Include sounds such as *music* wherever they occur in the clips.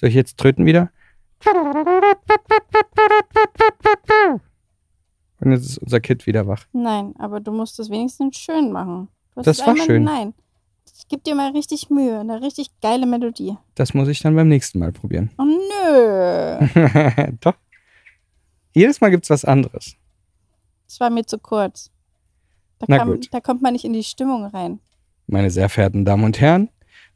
Soll ich jetzt tröten wieder? Und jetzt ist unser Kid wieder wach. Nein, aber du musst es wenigstens schön machen. Das war schön. Nein. Gib dir mal richtig Mühe. Eine richtig geile Melodie. Das muss ich dann beim nächsten Mal probieren. Oh nö. *laughs* Doch. Jedes Mal gibt es was anderes. Das war mir zu kurz. Da, Na kam, gut. da kommt man nicht in die Stimmung rein. Meine sehr verehrten Damen und Herren,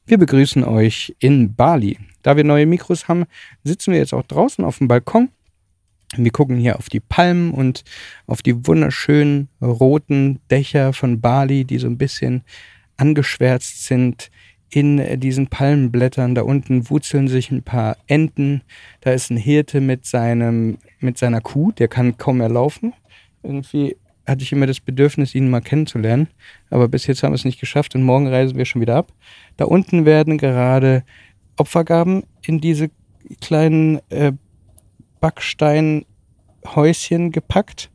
wir begrüßen euch in Bali. Da wir neue Mikros haben, sitzen wir jetzt auch draußen auf dem Balkon. Wir gucken hier auf die Palmen und auf die wunderschönen roten Dächer von Bali, die so ein bisschen angeschwärzt sind in diesen Palmenblättern. Da unten wurzeln sich ein paar Enten. Da ist ein Hirte mit, seinem, mit seiner Kuh, der kann kaum mehr laufen. Irgendwie hatte ich immer das Bedürfnis, ihn mal kennenzulernen. Aber bis jetzt haben wir es nicht geschafft und morgen reisen wir schon wieder ab. Da unten werden gerade Opfergaben in diese kleinen äh, Backsteinhäuschen gepackt.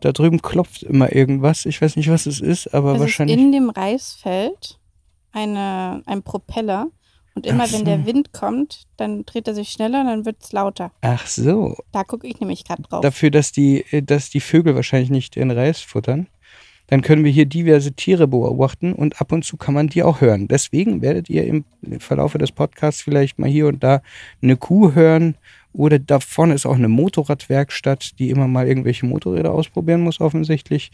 Da drüben klopft immer irgendwas. Ich weiß nicht, was es ist, aber es ist wahrscheinlich. in dem Reisfeld eine, ein Propeller. Und immer Ach wenn so. der Wind kommt, dann dreht er sich schneller und dann wird es lauter. Ach so. Da gucke ich nämlich gerade drauf. Dafür, dass die, äh, dass die Vögel wahrscheinlich nicht den Reis futtern. Dann können wir hier diverse Tiere beobachten und ab und zu kann man die auch hören. Deswegen werdet ihr im Verlaufe des Podcasts vielleicht mal hier und da eine Kuh hören. Oder da vorne ist auch eine Motorradwerkstatt, die immer mal irgendwelche Motorräder ausprobieren muss, offensichtlich.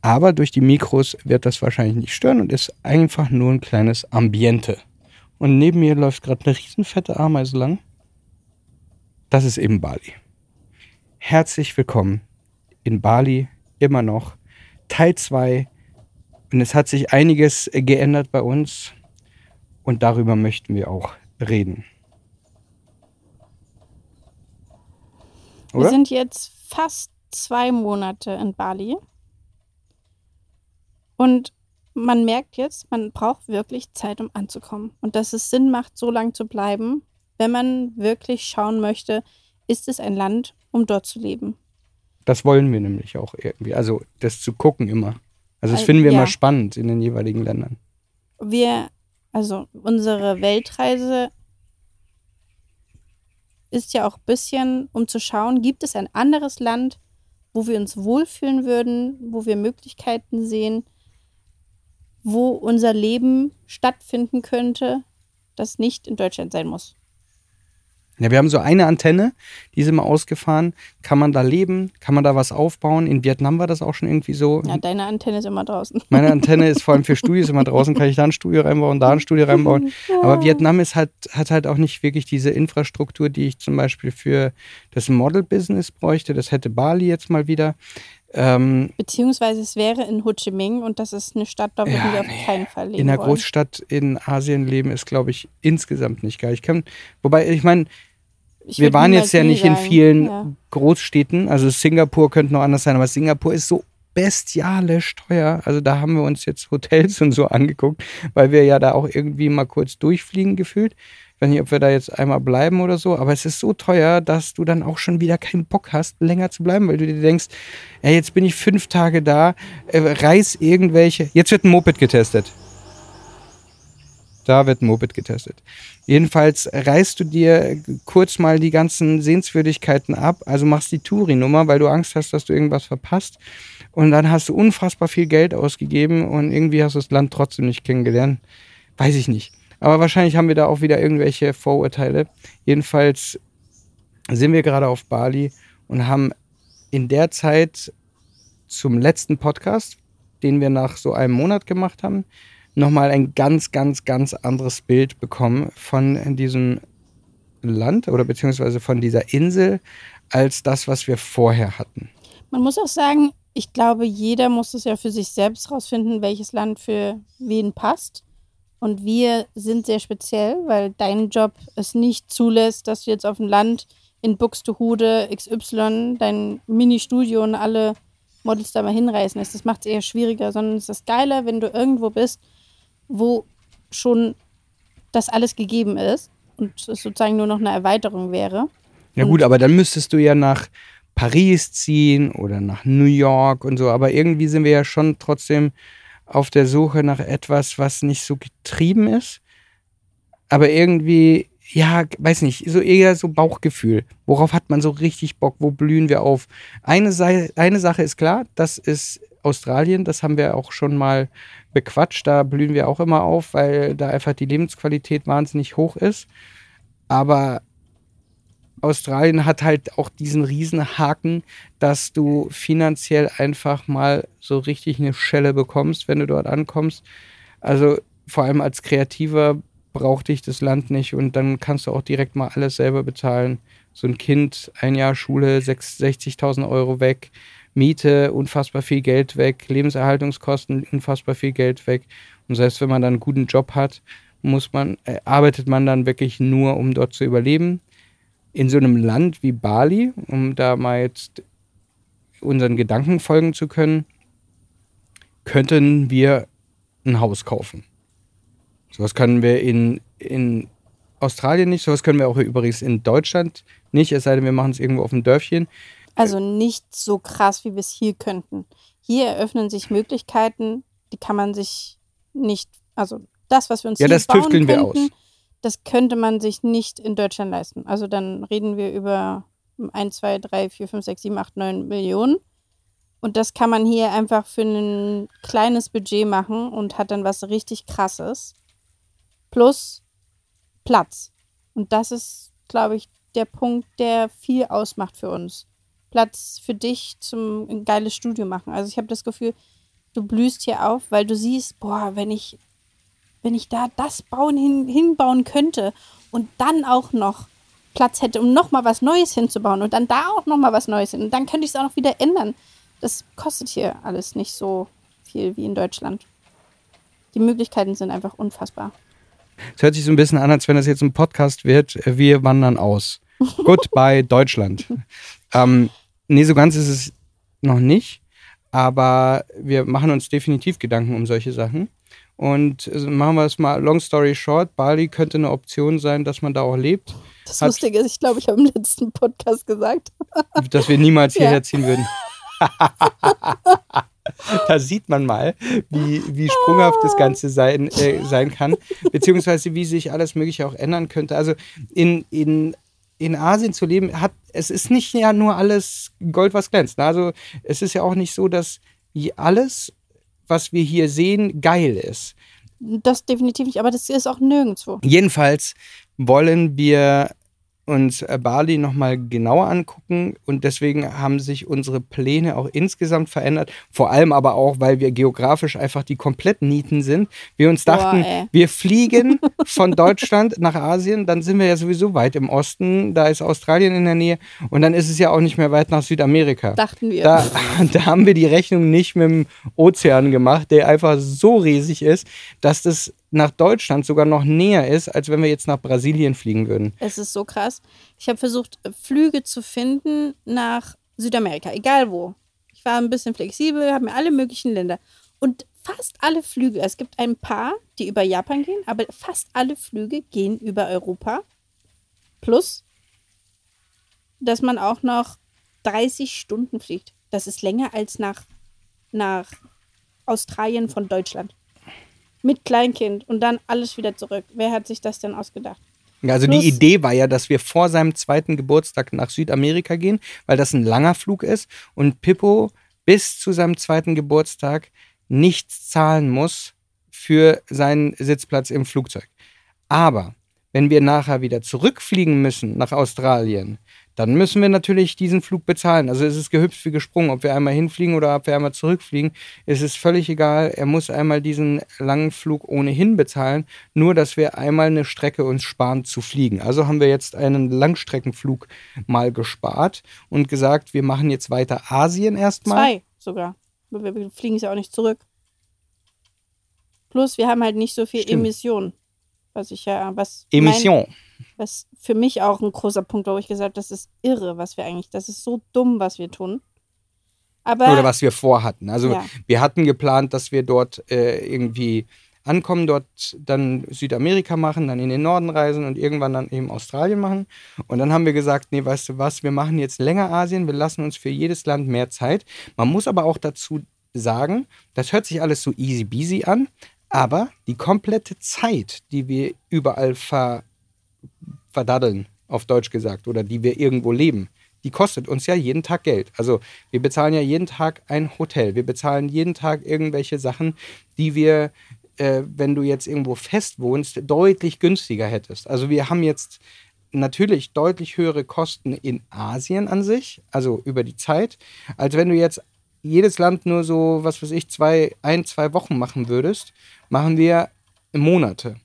Aber durch die Mikros wird das wahrscheinlich nicht stören und ist einfach nur ein kleines Ambiente. Und neben mir läuft gerade eine riesenfette Ameise lang. Das ist eben Bali. Herzlich willkommen in Bali immer noch. Teil 2. Und es hat sich einiges geändert bei uns. Und darüber möchten wir auch reden. Wir Oder? sind jetzt fast zwei Monate in Bali. Und man merkt jetzt, man braucht wirklich Zeit, um anzukommen. Und dass es Sinn macht, so lange zu bleiben, wenn man wirklich schauen möchte, ist es ein Land, um dort zu leben. Das wollen wir nämlich auch irgendwie. Also das zu gucken immer. Also das Äh, finden wir ja. immer spannend in den jeweiligen Ländern. Wir, also unsere Weltreise ist ja auch ein bisschen, um zu schauen, gibt es ein anderes Land, wo wir uns wohlfühlen würden, wo wir Möglichkeiten sehen, wo unser Leben stattfinden könnte, das nicht in Deutschland sein muss. Ja, wir haben so eine Antenne, die sind mal ausgefahren. Kann man da leben? Kann man da was aufbauen? In Vietnam war das auch schon irgendwie so. Ja, deine Antenne ist immer draußen. *laughs* Meine Antenne ist vor allem für Studios immer draußen, kann ich da ein Studio reinbauen, da ein Studio reinbauen. *laughs* Aber Vietnam ist halt, hat halt auch nicht wirklich diese Infrastruktur, die ich zum Beispiel für das Model-Business bräuchte. Das hätte Bali jetzt mal wieder. Ähm, Beziehungsweise es wäre in Ho Chi Minh und das ist eine Stadt, da würden Ja, wir auf nee. keinen Fall leben in einer wollen. Großstadt in Asien leben ist, glaube ich, insgesamt nicht geil. Ich kann, wobei, ich meine, Ich wir waren jetzt ja nicht in sagen. vielen Ja. Großstädten. Also Singapur könnte noch anders sein, aber Singapur ist so bestialisch teuer. Also da haben wir uns jetzt Hotels und so angeguckt, weil wir ja da auch irgendwie mal kurz durchfliegen gefühlt. Weiß nicht, ob wir da jetzt einmal bleiben oder so, aber es ist so teuer, dass du dann auch schon wieder keinen Bock hast, länger zu bleiben, weil du dir denkst, ey, jetzt bin ich fünf Tage da, äh, reiß irgendwelche. Jetzt wird ein Moped getestet. Da wird ein Moped getestet. Jedenfalls reißt du dir kurz mal die ganzen Sehenswürdigkeiten ab, also machst die Touri-Nummer, weil du Angst hast, dass du irgendwas verpasst. Und dann hast du unfassbar viel Geld ausgegeben und irgendwie hast du das Land trotzdem nicht kennengelernt. Weiß ich nicht. Aber wahrscheinlich haben wir da auch wieder irgendwelche Vorurteile. Jedenfalls sind wir gerade auf Bali und haben in der Zeit zum letzten Podcast, den wir nach so einem Monat gemacht haben, nochmal ein ganz, ganz, ganz anderes Bild bekommen von diesem Land oder beziehungsweise von dieser Insel als das, was wir vorher hatten. Man muss auch sagen, ich glaube, jeder muss es ja für sich selbst rausfinden, welches Land für wen passt. Und wir sind sehr speziell, weil dein Job es nicht zulässt, dass du jetzt auf dem Land in Buxtehude XY dein Mini-Studio und alle Models da mal hinreißen lässt. Das macht es eher schwieriger, sondern es ist geiler, wenn du irgendwo bist, wo schon das alles gegeben ist und es sozusagen nur noch eine Erweiterung wäre. Ja Und- gut, aber dann müsstest du ja nach Paris ziehen oder nach New York und so. Aber irgendwie sind wir ja schon trotzdem auf der Suche nach etwas, was nicht so getrieben ist, aber irgendwie ja, weiß nicht, so eher so Bauchgefühl. Worauf hat man so richtig Bock? Wo blühen wir auf? Eine, eine Sache ist klar, das ist Australien, das haben wir auch schon mal bequatscht. Da blühen wir auch immer auf, weil da einfach die Lebensqualität wahnsinnig hoch ist. Aber Australien hat halt auch diesen riesen Haken, dass du finanziell einfach mal so richtig eine Schelle bekommst, wenn du dort ankommst. Also vor allem als Kreativer braucht dich das Land nicht und dann kannst du auch direkt mal alles selber bezahlen. So ein Kind, ein Jahr Schule, 60.000 Euro weg, Miete, unfassbar viel Geld weg, Lebenserhaltungskosten, unfassbar viel Geld weg. Und selbst wenn man dann einen guten Job hat, muss man, äh, arbeitet man dann wirklich nur, um dort zu überleben. In so einem Land wie Bali, um da mal jetzt unseren Gedanken folgen zu können, könnten wir ein Haus kaufen. Sowas können wir in, in Australien nicht, sowas können wir auch übrigens in Deutschland nicht, es sei denn, wir machen es irgendwo auf dem Dörfchen. Also nicht so krass, wie wir es hier könnten. Hier eröffnen sich Möglichkeiten, die kann man sich nicht, also das, was wir uns ja, hier das bauen tüfteln wir könnten, aus. Das könnte man sich nicht in Deutschland leisten. Also dann reden wir über 1, 2, 3, 4, 5, 6, 7, 8, 9 Millionen. Und das kann man hier einfach für ein kleines Budget machen und hat dann was richtig krasses. Plus Platz. Und das ist, glaube ich, der Punkt, der viel ausmacht für uns. Platz für dich zum ein geiles Studio machen. Also ich habe das Gefühl, du blühst hier auf, weil du siehst, boah, wenn ich, wenn ich da das bauen hin, hinbauen könnte und dann auch noch Platz hätte, um nochmal was Neues hinzubauen und dann da auch nochmal was Neues hin. Und dann könnte ich es auch noch wieder ändern. Das kostet hier alles nicht so viel wie in Deutschland. Die Möglichkeiten sind einfach unfassbar. Es hört sich so ein bisschen an, als wenn das jetzt ein Podcast wird. Wir wandern aus. *laughs* Goodbye Deutschland. Ähm, nee, so ganz ist es noch nicht. Aber wir machen uns definitiv Gedanken um solche Sachen. Und also machen wir es mal, long story short, Bali könnte eine Option sein, dass man da auch lebt. Das Hat- Lustige ist, ich glaube, ich habe im letzten Podcast gesagt. *laughs* dass wir niemals *laughs* Ja. hierher ziehen würden. *laughs* da sieht man mal, wie, wie sprunghaft das Ganze sein, äh, sein kann, beziehungsweise wie sich alles Mögliche auch ändern könnte. Also in, in, in Asien zu leben, hat, es ist nicht ja nur alles Gold, was glänzt. ne? Also es ist ja auch nicht so, dass alles, was wir hier sehen, geil ist. Das definitiv nicht, aber das ist auch nirgendwo. Jedenfalls wollen wir uns äh, Bali nochmal genauer angucken und deswegen haben sich unsere Pläne auch insgesamt verändert. Vor allem aber auch, weil wir geografisch einfach die kompletten Nieten sind. Wir uns Boah, dachten, ey. wir fliegen von Deutschland nach Asien, dann sind wir ja sowieso weit im Osten, da ist Australien in der Nähe und dann ist es ja auch nicht mehr weit nach Südamerika. Dachten wir. Da, *laughs* da haben wir die Rechnung nicht mit dem Ozean gemacht, der einfach so riesig ist, dass das nach Deutschland sogar noch näher ist, als wenn wir jetzt nach Brasilien fliegen würden. Es ist so krass. Ich habe versucht, Flüge zu finden nach Südamerika, egal wo. Ich war ein bisschen flexibel, habe mir alle möglichen Länder. Und fast alle Flüge, es gibt ein paar, die über Japan gehen, aber fast alle Flüge gehen über Europa. Plus, dass man auch noch 30 Stunden fliegt. Das ist länger als nach, nach Australien von Deutschland. Mit Kleinkind und dann alles wieder zurück. Wer hat sich das denn ausgedacht? Also Plus- die Idee war ja, dass wir vor seinem zweiten Geburtstag nach Südamerika gehen, weil das ein langer Flug ist und Pippo bis zu seinem zweiten Geburtstag nichts zahlen muss für seinen Sitzplatz im Flugzeug. Aber wenn wir nachher wieder zurückfliegen müssen nach Australien, dann müssen wir natürlich diesen Flug bezahlen. Also es ist gehüpft wie gesprungen, ob wir einmal hinfliegen oder ob wir einmal zurückfliegen. Es ist völlig egal. Er muss einmal diesen langen Flug ohnehin bezahlen, nur dass wir einmal eine Strecke uns sparen zu fliegen. Also haben wir jetzt einen Langstreckenflug mal gespart und gesagt, wir machen jetzt weiter Asien erstmal. Zwei sogar. Wir fliegen es ja auch nicht zurück. Plus, wir haben halt nicht so viel Stimmt. Emissionen. Was ich ja, was Emission. Mein, was für mich auch ein großer Punkt war, wo ich gesagt habe, das ist irre, was wir eigentlich, das ist so dumm, was wir tun. Aber Oder was wir vorhatten. Also Ja. wir hatten geplant, dass wir dort äh, irgendwie ankommen, dort dann Südamerika machen, dann in den Norden reisen und irgendwann dann eben Australien machen. Und dann haben wir gesagt, nee, weißt du was, wir machen jetzt länger Asien, wir lassen uns für jedes Land mehr Zeit. Man muss aber auch dazu sagen, das hört sich alles so easy beasy an, aber die komplette Zeit, die wir überall ver verdaddeln, auf Deutsch gesagt, oder die wir irgendwo leben, die kostet uns ja jeden Tag Geld. Also wir bezahlen ja jeden Tag ein Hotel, wir bezahlen jeden Tag irgendwelche Sachen, die wir, äh, wenn du jetzt irgendwo fest wohnst, deutlich günstiger hättest. Also wir haben jetzt natürlich deutlich höhere Kosten in Asien an sich, also über die Zeit, als wenn du jetzt jedes Land nur so, was weiß ich, zwei, ein, zwei Wochen machen würdest, machen wir Monate.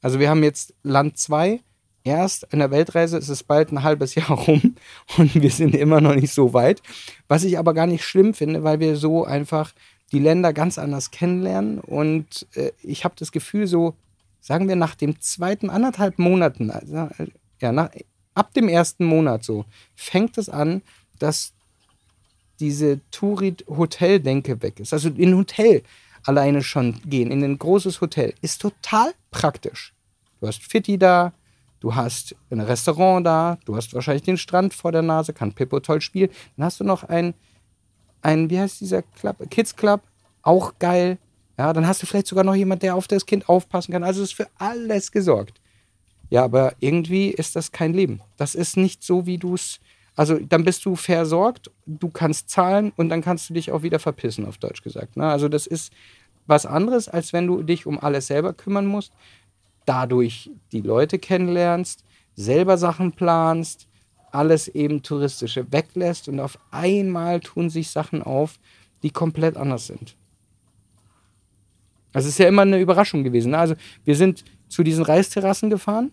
Also wir haben jetzt Land 2, erst in der Weltreise ist es bald ein halbes Jahr *laughs* rum und wir sind immer noch nicht so weit. Was ich aber gar nicht schlimm finde, weil wir so einfach die Länder ganz anders kennenlernen und äh, ich habe das Gefühl, so sagen wir nach dem zweiten anderthalb Monaten, also, ja, nach, ab dem ersten Monat so, fängt es an, dass diese Tourit-Hotel-Denke weg ist. Also in ein Hotel alleine schon gehen, in ein großes Hotel, ist total praktisch. Du hast Fitti da, du hast ein Restaurant da, du hast wahrscheinlich den Strand vor der Nase, kann Pippo toll spielen. Dann hast du noch ein, ein wie heißt dieser Club? Kids Club, auch geil. Ja, dann hast du vielleicht sogar noch jemand, der auf das Kind aufpassen kann. Also es ist für alles gesorgt. Ja, aber irgendwie ist das kein Leben. Das ist nicht so, wie du es. Also dann bist du versorgt, du kannst zahlen und dann kannst du dich auch wieder verpissen, auf Deutsch gesagt. Ne? Also das ist was anderes, als wenn du dich um alles selber kümmern musst, dadurch die Leute kennenlernst, selber Sachen planst, alles eben touristische weglässt und auf einmal tun sich Sachen auf, die komplett anders sind. Das ist ja immer eine Überraschung gewesen. Ne? Also wir sind zu diesen Reisterrassen gefahren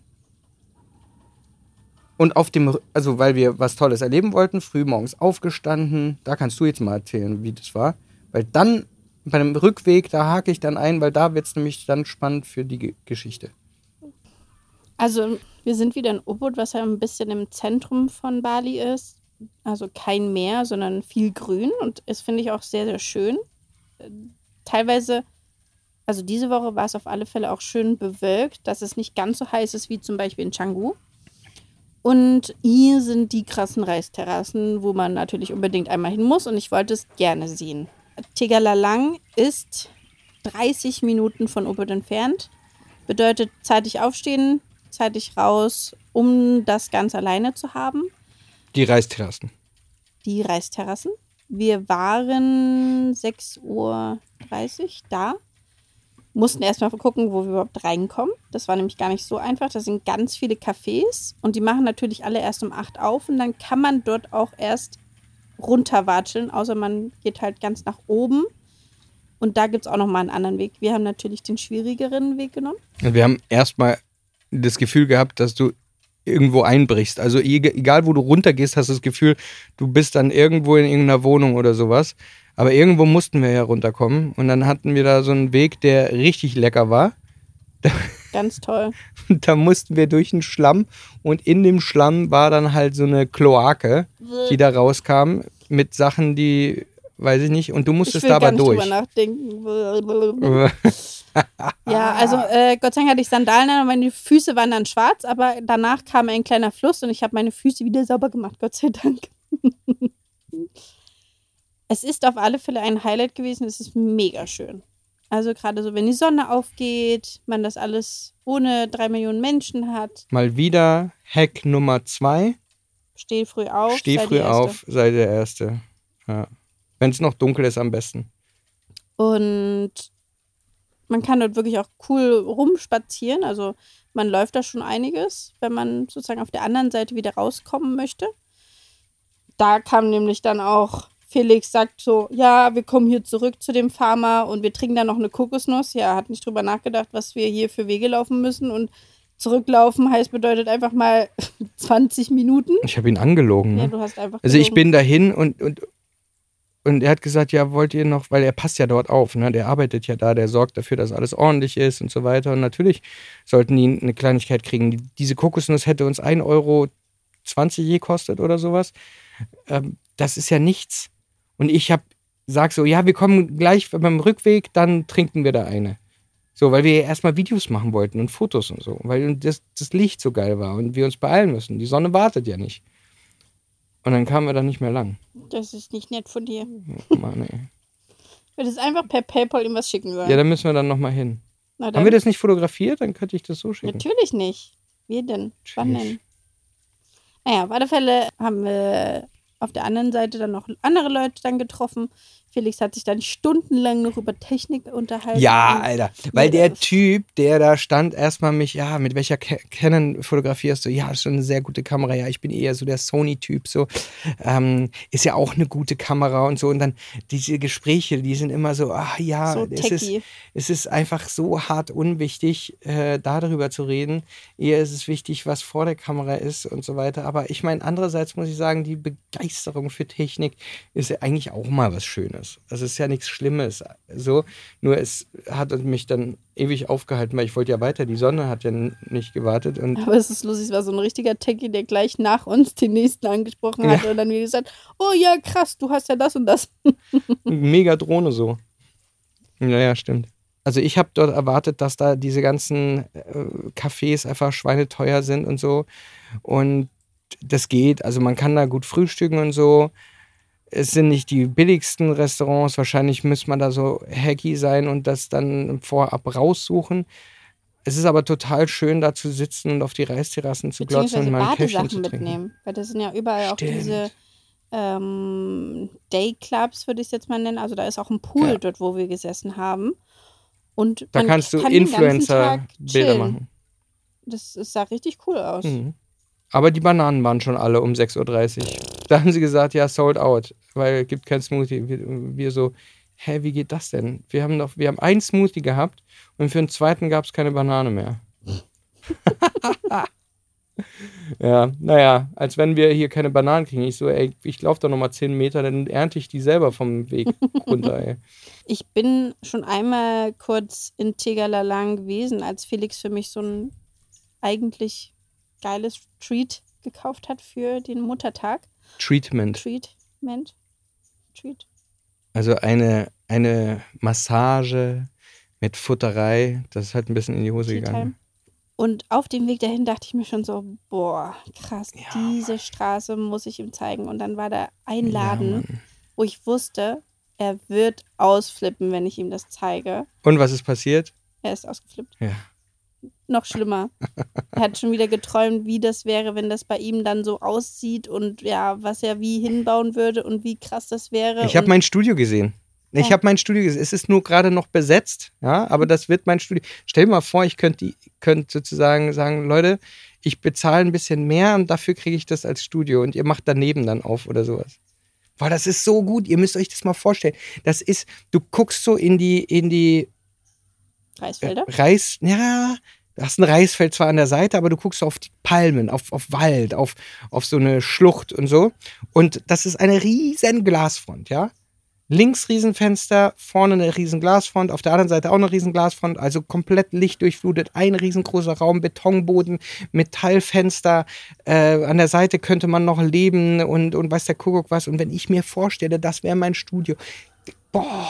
und auf dem, also weil wir was Tolles erleben wollten, früh morgens aufgestanden. Da kannst du jetzt mal erzählen, wie das war. Weil dann bei dem Rückweg, da hake ich dann ein, weil da wird es nämlich dann spannend für die Geschichte. Also wir sind wieder in Ubud, was ja ein bisschen im Zentrum von Bali ist. Also kein Meer, sondern viel Grün und das finde ich auch sehr, sehr schön. Teilweise, also diese Woche war es auf alle Fälle auch schön bewölkt, dass es nicht ganz so heiß ist wie zum Beispiel in Canggu. Und hier sind die krassen Reisterrassen, wo man natürlich unbedingt einmal hin muss und ich wollte es gerne sehen. Tegalalang ist 30 Minuten von Ubud entfernt. Bedeutet zeitig aufstehen, zeitig raus, um das ganz alleine zu haben. Die Reisterrassen. Die Reisterrassen. Wir waren 6.30 Uhr da. Mussten erstmal gucken, wo wir überhaupt reinkommen. Das war nämlich gar nicht so einfach. Da sind ganz viele Cafés und die machen natürlich alle erst um 8 auf und dann kann man dort auch erst runterwatscheln, außer man geht halt ganz nach oben. Und da gibt es auch nochmal einen anderen Weg. Wir haben natürlich den schwierigeren Weg genommen. Wir haben erstmal das Gefühl gehabt, dass du irgendwo einbrichst. Also egal, wo du runtergehst, hast du das Gefühl, du bist dann irgendwo in irgendeiner Wohnung oder sowas. Aber irgendwo mussten wir ja runterkommen. Und dann hatten wir da so einen Weg, der richtig lecker war. *laughs* Ganz toll. da mussten wir durch den Schlamm und in dem Schlamm war dann halt so eine Kloake, die da rauskam mit Sachen, die weiß ich nicht, und du musstest ich will dabei gar nicht durch. Drüber nachdenken. ja, also äh, Gott sei Dank hatte ich Sandalen an und meine Füße waren dann schwarz, aber danach kam ein kleiner Fluss und ich habe meine Füße wieder sauber gemacht, Gott sei Dank. *laughs* es ist auf alle Fälle ein Highlight gewesen, es ist mega schön. Also gerade so, wenn die Sonne aufgeht, man das alles ohne drei Millionen Menschen hat. Mal wieder Hack Nummer zwei. Steh früh auf. Steh früh auf, sei der Erste. Ja. Wenn es noch dunkel ist, am besten. Und man kann dort wirklich auch cool rumspazieren. Also man läuft da schon einiges, wenn man sozusagen auf der anderen Seite wieder rauskommen möchte. Da kam nämlich dann auch Felix sagt so, ja, wir kommen hier zurück zu dem Farmer und wir trinken dann noch eine Kokosnuss. Ja, er hat nicht drüber nachgedacht, was wir hier für Wege laufen müssen und zurücklaufen heißt bedeutet einfach mal *laughs* 20 Minuten. Ich habe ihn angelogen. Ne? Ja, du hast einfach Also ich gelogen. bin dahin und, und, und er hat gesagt, ja, wollt ihr noch, weil er passt ja dort auf, ne? Der arbeitet ja da, der sorgt dafür, dass alles ordentlich ist und so weiter. Und natürlich sollten die eine Kleinigkeit kriegen. Die- Diese Kokosnuss hätte uns 1,20 Euro je kostet oder sowas. Ähm, das ist ja nichts. Und ich hab, sag so, ja, wir kommen gleich beim Rückweg, dann trinken wir da eine. So, weil wir ja erstmal Videos machen wollten und Fotos und so, weil das, das Licht so geil war und wir uns beeilen müssen. Die Sonne wartet ja nicht. Und dann kamen wir da nicht mehr lang. Das ist nicht nett von dir. Mann, ey. Du hättest einfach per PayPal ihm was schicken sollen. Ja, da müssen wir dann nochmal hin. Na Haben dann, wir das nicht fotografiert? Dann könnte ich das so schicken. Natürlich nicht. Wie denn? Wann denn? Naja, auf alle Fälle haben wir auf der anderen Seite dann noch andere Leute dann getroffen. Felix hat sich dann stundenlang noch über Technik unterhalten. Ja, Alter. Weil der Typ, der da stand, erstmal mich, ja, mit welcher Ca- Canon fotografierst du? Ja, das ist schon eine sehr gute Kamera. Ja, ich bin eher so der Sony-Typ. So, ähm, ist ja auch eine gute Kamera und so. Und dann diese Gespräche, die sind immer so, ach ja, so es ist, es ist einfach so hart unwichtig, äh, darüber zu reden. Eher ist es wichtig, was vor der Kamera ist und so weiter. Aber ich meine, andererseits muss ich sagen, die Begeisterung für Technik ist ja eigentlich auch mal was Schönes. Also es ist ja nichts Schlimmes. So, nur es hat mich dann ewig aufgehalten, weil ich wollte ja weiter. Die Sonne hat ja nicht gewartet und Aber es ist lustig, es war so ein richtiger Techie, der gleich nach uns den nächsten angesprochen hat und dann wieder gesagt, oh ja, krass, du hast ja das und das. *laughs* mega Drohne so. Naja, stimmt. Also ich habe dort erwartet, dass da diese ganzen äh, Cafés einfach schweineteuer sind und so. Und das geht. Also man kann da gut frühstücken und so. Es sind nicht die billigsten Restaurants. Wahrscheinlich müsste man da so hacky sein und das dann vorab raussuchen. Es ist aber total schön, da zu sitzen und auf die Reisterrassen zu glotzen und mal zu Badesachen trinken. mitnehmen. Weil das sind ja überall auch Stimmt. diese ähm, Dayclubs, würde ich es jetzt mal nennen. Also da ist auch ein Pool Ja. dort, wo wir gesessen haben. Und Da kannst du kann Influencer-Bilder machen. Das, das sah richtig cool aus. Mhm. Aber die Bananen waren schon alle um 6.30 Uhr. Da haben sie gesagt, ja, sold out, weil es gibt kein Smoothie. Wir, wir so, hä, wie geht das denn? Wir haben doch, wir haben einen Smoothie gehabt und für den zweiten gab es keine Banane mehr. *laughs* ja, naja, als wenn wir hier keine Bananen kriegen. Ich so, ey, ich laufe da nochmal 10 Meter, dann ernte ich die selber vom Weg runter, ey. *laughs* Ich bin schon einmal kurz in Tegalalang gewesen, als Felix für mich so ein eigentlich geiles Treat gekauft hat für den Muttertag. Treatment. Treatment? Treat? Also eine, eine Massage mit Futterei, das ist halt ein bisschen in die Hose gegangen. Und auf dem Weg dahin dachte ich mir schon so, boah, krass, Ja, diese Straße muss ich ihm zeigen. Und dann war da ein Ja, Laden, Mann. wo ich wusste, er wird ausflippen, wenn ich ihm das zeige. Und was ist passiert? Er ist ausgeflippt. Ja. Noch schlimmer. er hat schon wieder geträumt, wie das wäre, wenn das bei ihm dann so aussieht und ja, was er wie hinbauen würde und wie krass das wäre. Ich habe mein Studio gesehen. Ich Ja. habe mein Studio gesehen. Es ist nur gerade noch besetzt, ja, aber das wird mein Studio. Stell dir mal vor, ich könnte könnt sozusagen sagen, Leute, ich bezahle ein bisschen mehr und dafür kriege ich das als Studio und ihr macht daneben dann auf oder sowas. Boah, das ist so gut. Ihr müsst euch das mal vorstellen. Das ist, du guckst so in die, in die Reisfelder. Reis, ja, hast ein Reisfeld zwar an der Seite, aber du guckst auf die Palmen, auf, auf Wald, auf, auf so eine Schlucht und so. Und das ist eine riesen Glasfront, ja. Links Riesenfenster, vorne eine riesen Glasfront, auf der anderen Seite auch eine riesen Glasfront, also komplett lichtdurchflutet, ein riesengroßer Raum, Betonboden, Metallfenster, äh, an der Seite könnte man noch leben und, und weiß der Kuckuck was. Und wenn ich mir vorstelle, das wäre mein Studio, boah,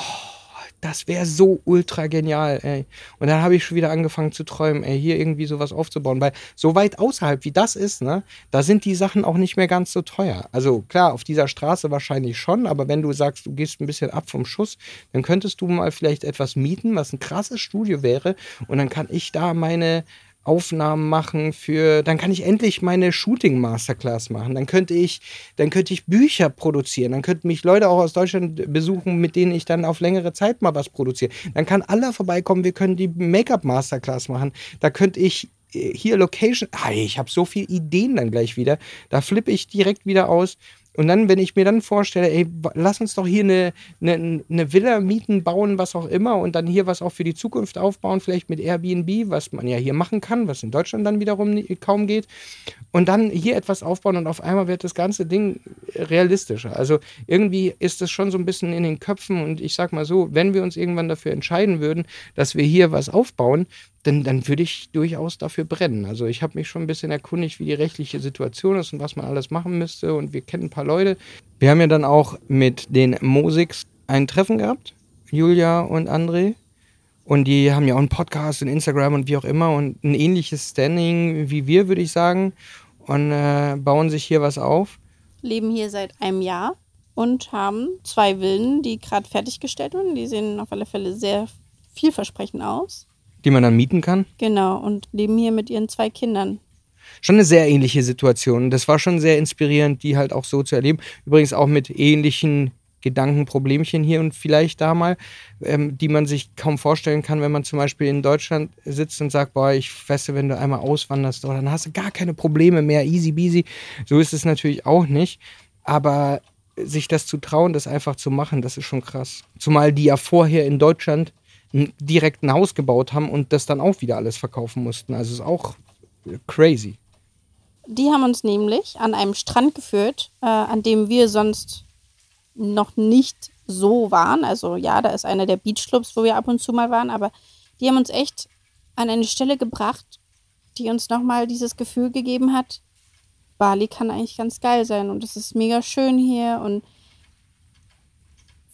das wäre so ultra genial, ey. Und dann habe ich schon wieder angefangen zu träumen, ey, hier irgendwie sowas aufzubauen, weil so weit außerhalb wie das ist, ne, da sind die Sachen auch nicht mehr ganz so teuer. Also klar, auf dieser Straße wahrscheinlich schon, aber wenn du sagst, du gehst ein bisschen ab vom Schuss, dann könntest du mal vielleicht etwas mieten, was ein krasses Studio wäre und dann kann ich da meine Aufnahmen machen für, dann kann ich endlich meine Shooting Masterclass machen. Dann könnte ich, dann könnte ich Bücher produzieren. Dann könnten mich Leute auch aus Deutschland besuchen, mit denen ich dann auf längere Zeit mal was produziere. Dann kann Allah vorbeikommen. Wir können die Make-up Masterclass machen. Da könnte ich äh, hier Location. Ah, ich habe so viele Ideen dann gleich wieder. Da flippe ich direkt wieder aus. Und dann, wenn ich mir dann vorstelle, ey, lass uns doch hier eine, eine, eine Villa mieten, bauen, was auch immer, und dann hier was auch für die Zukunft aufbauen, vielleicht mit Airbnb, was man ja hier machen kann, was in Deutschland dann wiederum kaum geht. Und dann hier etwas aufbauen und auf einmal wird das ganze Ding realistischer. Also irgendwie ist das schon so ein bisschen in den Köpfen und ich sag mal so, wenn wir uns irgendwann dafür entscheiden würden, dass wir hier was aufbauen, dann, dann würde ich durchaus dafür brennen. Also ich habe mich schon ein bisschen erkundigt, wie die rechtliche Situation ist und was man alles machen müsste und wir kennen ein paar Leute. Wir haben ja dann auch mit den Mosiks ein Treffen gehabt, Julia und André. Und die haben ja auch einen Podcast und Instagram und wie auch immer und ein ähnliches Standing wie wir, würde ich sagen. Und äh, bauen sich hier was auf. Leben hier seit einem Jahr und haben zwei Villen, die gerade fertiggestellt wurden. Die sehen auf alle Fälle sehr vielversprechend aus. Die man dann mieten kann. Genau, und leben hier mit ihren zwei Kindern. schon eine sehr ähnliche Situation. Das war schon sehr inspirierend, die halt auch so zu erleben. Übrigens auch mit ähnlichen Gedankenproblemchen hier und vielleicht da mal, ähm, die man sich kaum vorstellen kann, wenn man zum Beispiel in Deutschland sitzt und sagt, boah, ich weißt wenn du einmal auswanderst, dann hast du gar keine Probleme mehr, easy beasy. So ist es natürlich auch nicht. Aber sich das zu trauen, das einfach zu machen, das ist schon krass. Zumal die ja vorher in Deutschland direkt ein Haus gebaut haben und das dann auch wieder alles verkaufen mussten. Also ist auch crazy. Die haben uns nämlich an einem Strand geführt, äh, an dem wir sonst noch nicht so waren. Also ja, da ist einer der Beachclubs, wo wir ab und zu mal waren, aber die haben uns echt an eine Stelle gebracht, die uns nochmal dieses Gefühl gegeben hat, Bali kann eigentlich ganz geil sein und es ist mega schön hier und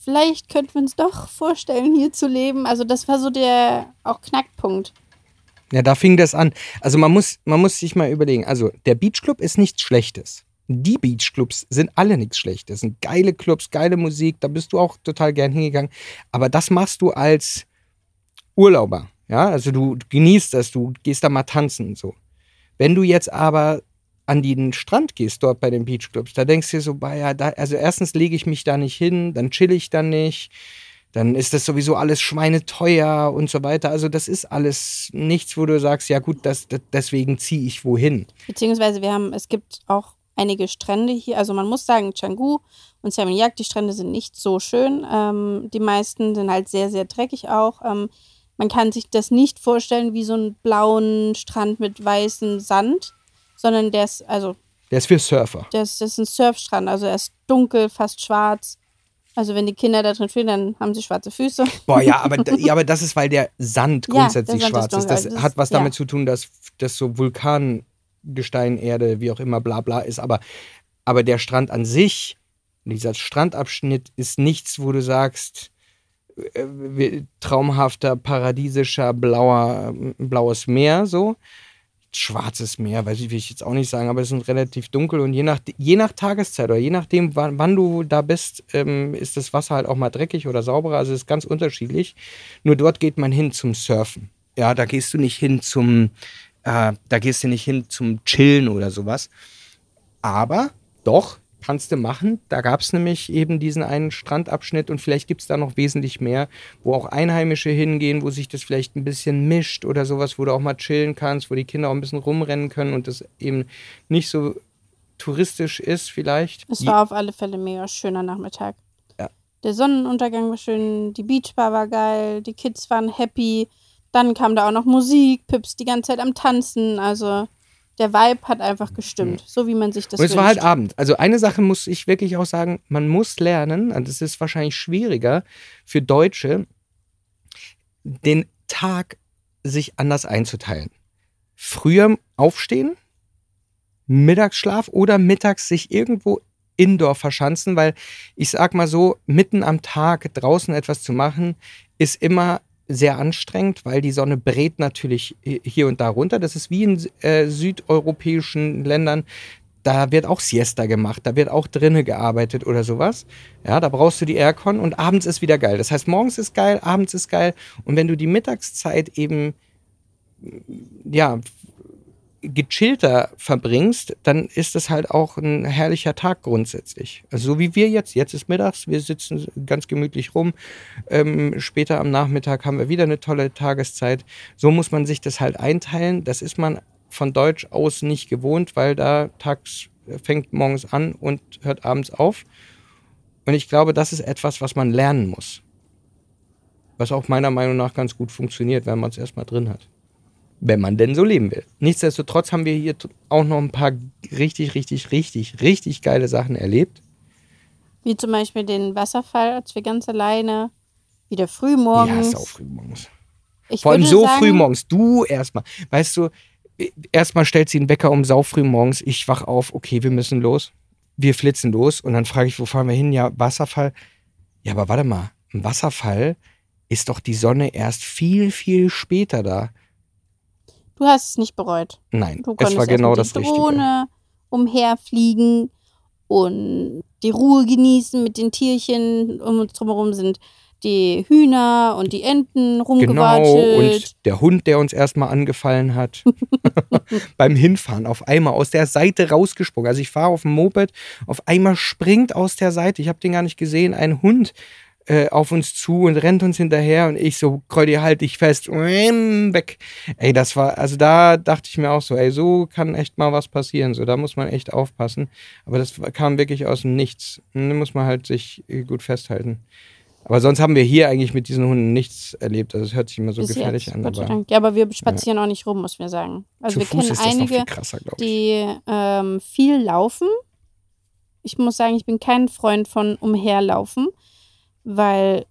vielleicht könnten wir uns doch vorstellen, hier zu leben. Also das war so der auch Knackpunkt. Ja, da fing das an. Also man muss, man muss sich mal überlegen. Also der Beachclub ist nichts Schlechtes. Die Beachclubs sind alle nichts Schlechtes. Sind geile Clubs, geile Musik, da bist du auch total gern hingegangen. Aber das machst du als Urlauber. Ja, also du genießt das, du gehst da mal tanzen und so. Wenn du jetzt aber an den Strand gehst, dort bei den Beachclubs, da denkst du dir so, bah, ja, da, also erstens lege ich mich da nicht hin, dann chill ich da nicht, dann ist das sowieso alles schweineteuer und so weiter. Also das ist alles nichts, wo du sagst, ja gut, das, das deswegen ziehe ich wohin. Beziehungsweise wir haben, es gibt auch einige Strände hier, also man muss sagen, Canggu und Seminyak, die Strände sind nicht so schön. Ähm, die meisten sind halt sehr, sehr dreckig auch. Ähm, man kann sich das nicht vorstellen wie so einen blauen Strand mit weißem Sand sondern der ist, also. Der ist für Surfer. Der ist, das ist ein Surfstrand, also er ist dunkel, fast schwarz. Also wenn die Kinder da drin spielen, dann haben sie schwarze Füße. Boah, ja, aber, *laughs* ja, aber das ist, weil der Sand grundsätzlich ja, der Sand schwarz ist. Das, das, hat was damit ja. zu tun, dass das so Vulkangestein, Erde, wie auch immer, bla bla ist. Aber, aber der Strand an sich, dieser Strandabschnitt ist nichts, wo du sagst, äh, traumhafter, paradiesischer, blauer, blaues Meer, so, schwarzes Meer, weiß ich, will ich jetzt auch nicht sagen, aber es ist relativ dunkel und je nach, je nach Tageszeit oder je nachdem, wann, wann du da bist, ähm, ist das Wasser halt auch mal dreckig oder sauberer. Also es ist ganz unterschiedlich. Nur dort geht man hin zum Surfen. Ja, da gehst du nicht hin zum, äh, da gehst du nicht hin zum Chillen oder sowas. Aber doch, kannst du machen. Da gab es nämlich eben diesen einen Strandabschnitt und vielleicht gibt es da noch wesentlich mehr, wo auch Einheimische hingehen, wo sich das vielleicht ein bisschen mischt oder sowas, wo du auch mal chillen kannst, wo die Kinder auch ein bisschen rumrennen können und das eben nicht so touristisch ist vielleicht. Es war auf alle Fälle mega schöner Nachmittag. Ja. Der Sonnenuntergang war schön, die Beachbar war geil, die Kids waren happy. Dann kam da auch noch Musik, Pips die ganze Zeit am Tanzen, also der Vibe hat einfach gestimmt, mhm. so wie man sich das Und es wünscht. war halt Abend. Also eine Sache muss ich wirklich auch sagen, man muss lernen, und es ist wahrscheinlich schwieriger für Deutsche, den Tag sich anders einzuteilen. Früher aufstehen, Mittagsschlaf oder mittags sich irgendwo indoor verschanzen, weil ich sag mal so, mitten am Tag draußen etwas zu machen, ist immer sehr anstrengend, weil die Sonne brät natürlich hier und da runter. Das ist wie in äh, südeuropäischen Ländern. Da wird auch Siesta gemacht, da wird auch drinnen gearbeitet oder sowas. Ja, da brauchst du die Aircon und abends ist wieder geil. Das heißt, morgens ist geil, abends ist geil. Und wenn du die Mittagszeit eben ja, gechillter verbringst, dann ist es halt auch ein herrlicher Tag grundsätzlich. Also so wie wir jetzt. Jetzt ist mittags, wir sitzen ganz gemütlich rum. Ähm, später am Nachmittag haben wir wieder eine tolle Tageszeit. So muss man sich das halt einteilen. Das ist man von Deutsch aus nicht gewohnt, weil da tags fängt morgens an und hört abends auf. Und ich glaube, das ist etwas, was man lernen muss. Was auch meiner Meinung nach ganz gut funktioniert, wenn man es erstmal drin hat wenn man denn so leben will. Nichtsdestotrotz haben wir hier auch noch ein paar richtig, richtig, richtig, richtig geile Sachen erlebt. Wie zum Beispiel den Wasserfall, als wir ganz alleine wieder früh morgens. Ja, sau früh morgens. Ich Vor allem so sagen, früh morgens. Du erstmal. Weißt du, erstmal stellt sie einen Wecker um sau früh morgens. Ich wach auf, okay, wir müssen los. Wir flitzen los. Und dann frage ich, wo fahren wir hin? Ja, Wasserfall. Ja, aber warte mal. Ein Wasserfall ist doch die Sonne erst viel, viel später da. Du hast es nicht bereut. Nein, du es war genau das Richtige. Drohne umherfliegen und die Ruhe genießen mit den Tierchen um uns drumherum sind die Hühner und die Enten Genau, rumgewatschelt. und der Hund, der uns erstmal angefallen hat, *laughs* beim Hinfahren auf einmal aus der Seite rausgesprungen. Also ich fahre auf dem Moped, auf einmal springt aus der Seite, ich habe den gar nicht gesehen, ein Hund äh, auf uns zu und rennt uns hinterher und ich so, Kreuti, halt dich fest, ähm, weg. Ey, das war, also da dachte ich mir auch so, ey, so kann echt mal was passieren, so, da muss man echt aufpassen. Aber das kam wirklich aus dem Nichts. Da muss man halt sich äh, gut festhalten. Aber sonst haben wir hier eigentlich mit diesen Hunden nichts erlebt. Also es hört sich immer so Bis gefährlich jetzt, an. Aber. Ja, aber wir spazieren auch nicht rum, muss man sagen. Also zu wir Fuß kennen einige, krasser, die ähm, viel laufen. Ich muss sagen, ich bin kein Freund von umherlaufen, weil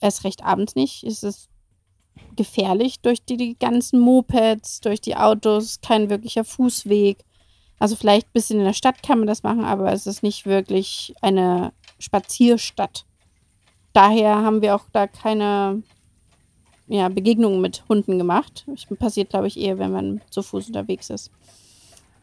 erst recht abends nicht. Es ist gefährlich durch die, die ganzen Mopeds, durch die Autos, kein wirklicher Fußweg. Also vielleicht ein bisschen in der Stadt kann man das machen, aber es ist nicht wirklich eine Spazierstadt. Daher haben wir auch da keine ja, Begegnungen mit Hunden gemacht. Das passiert, glaube ich, eher, wenn man zu Fuß unterwegs ist.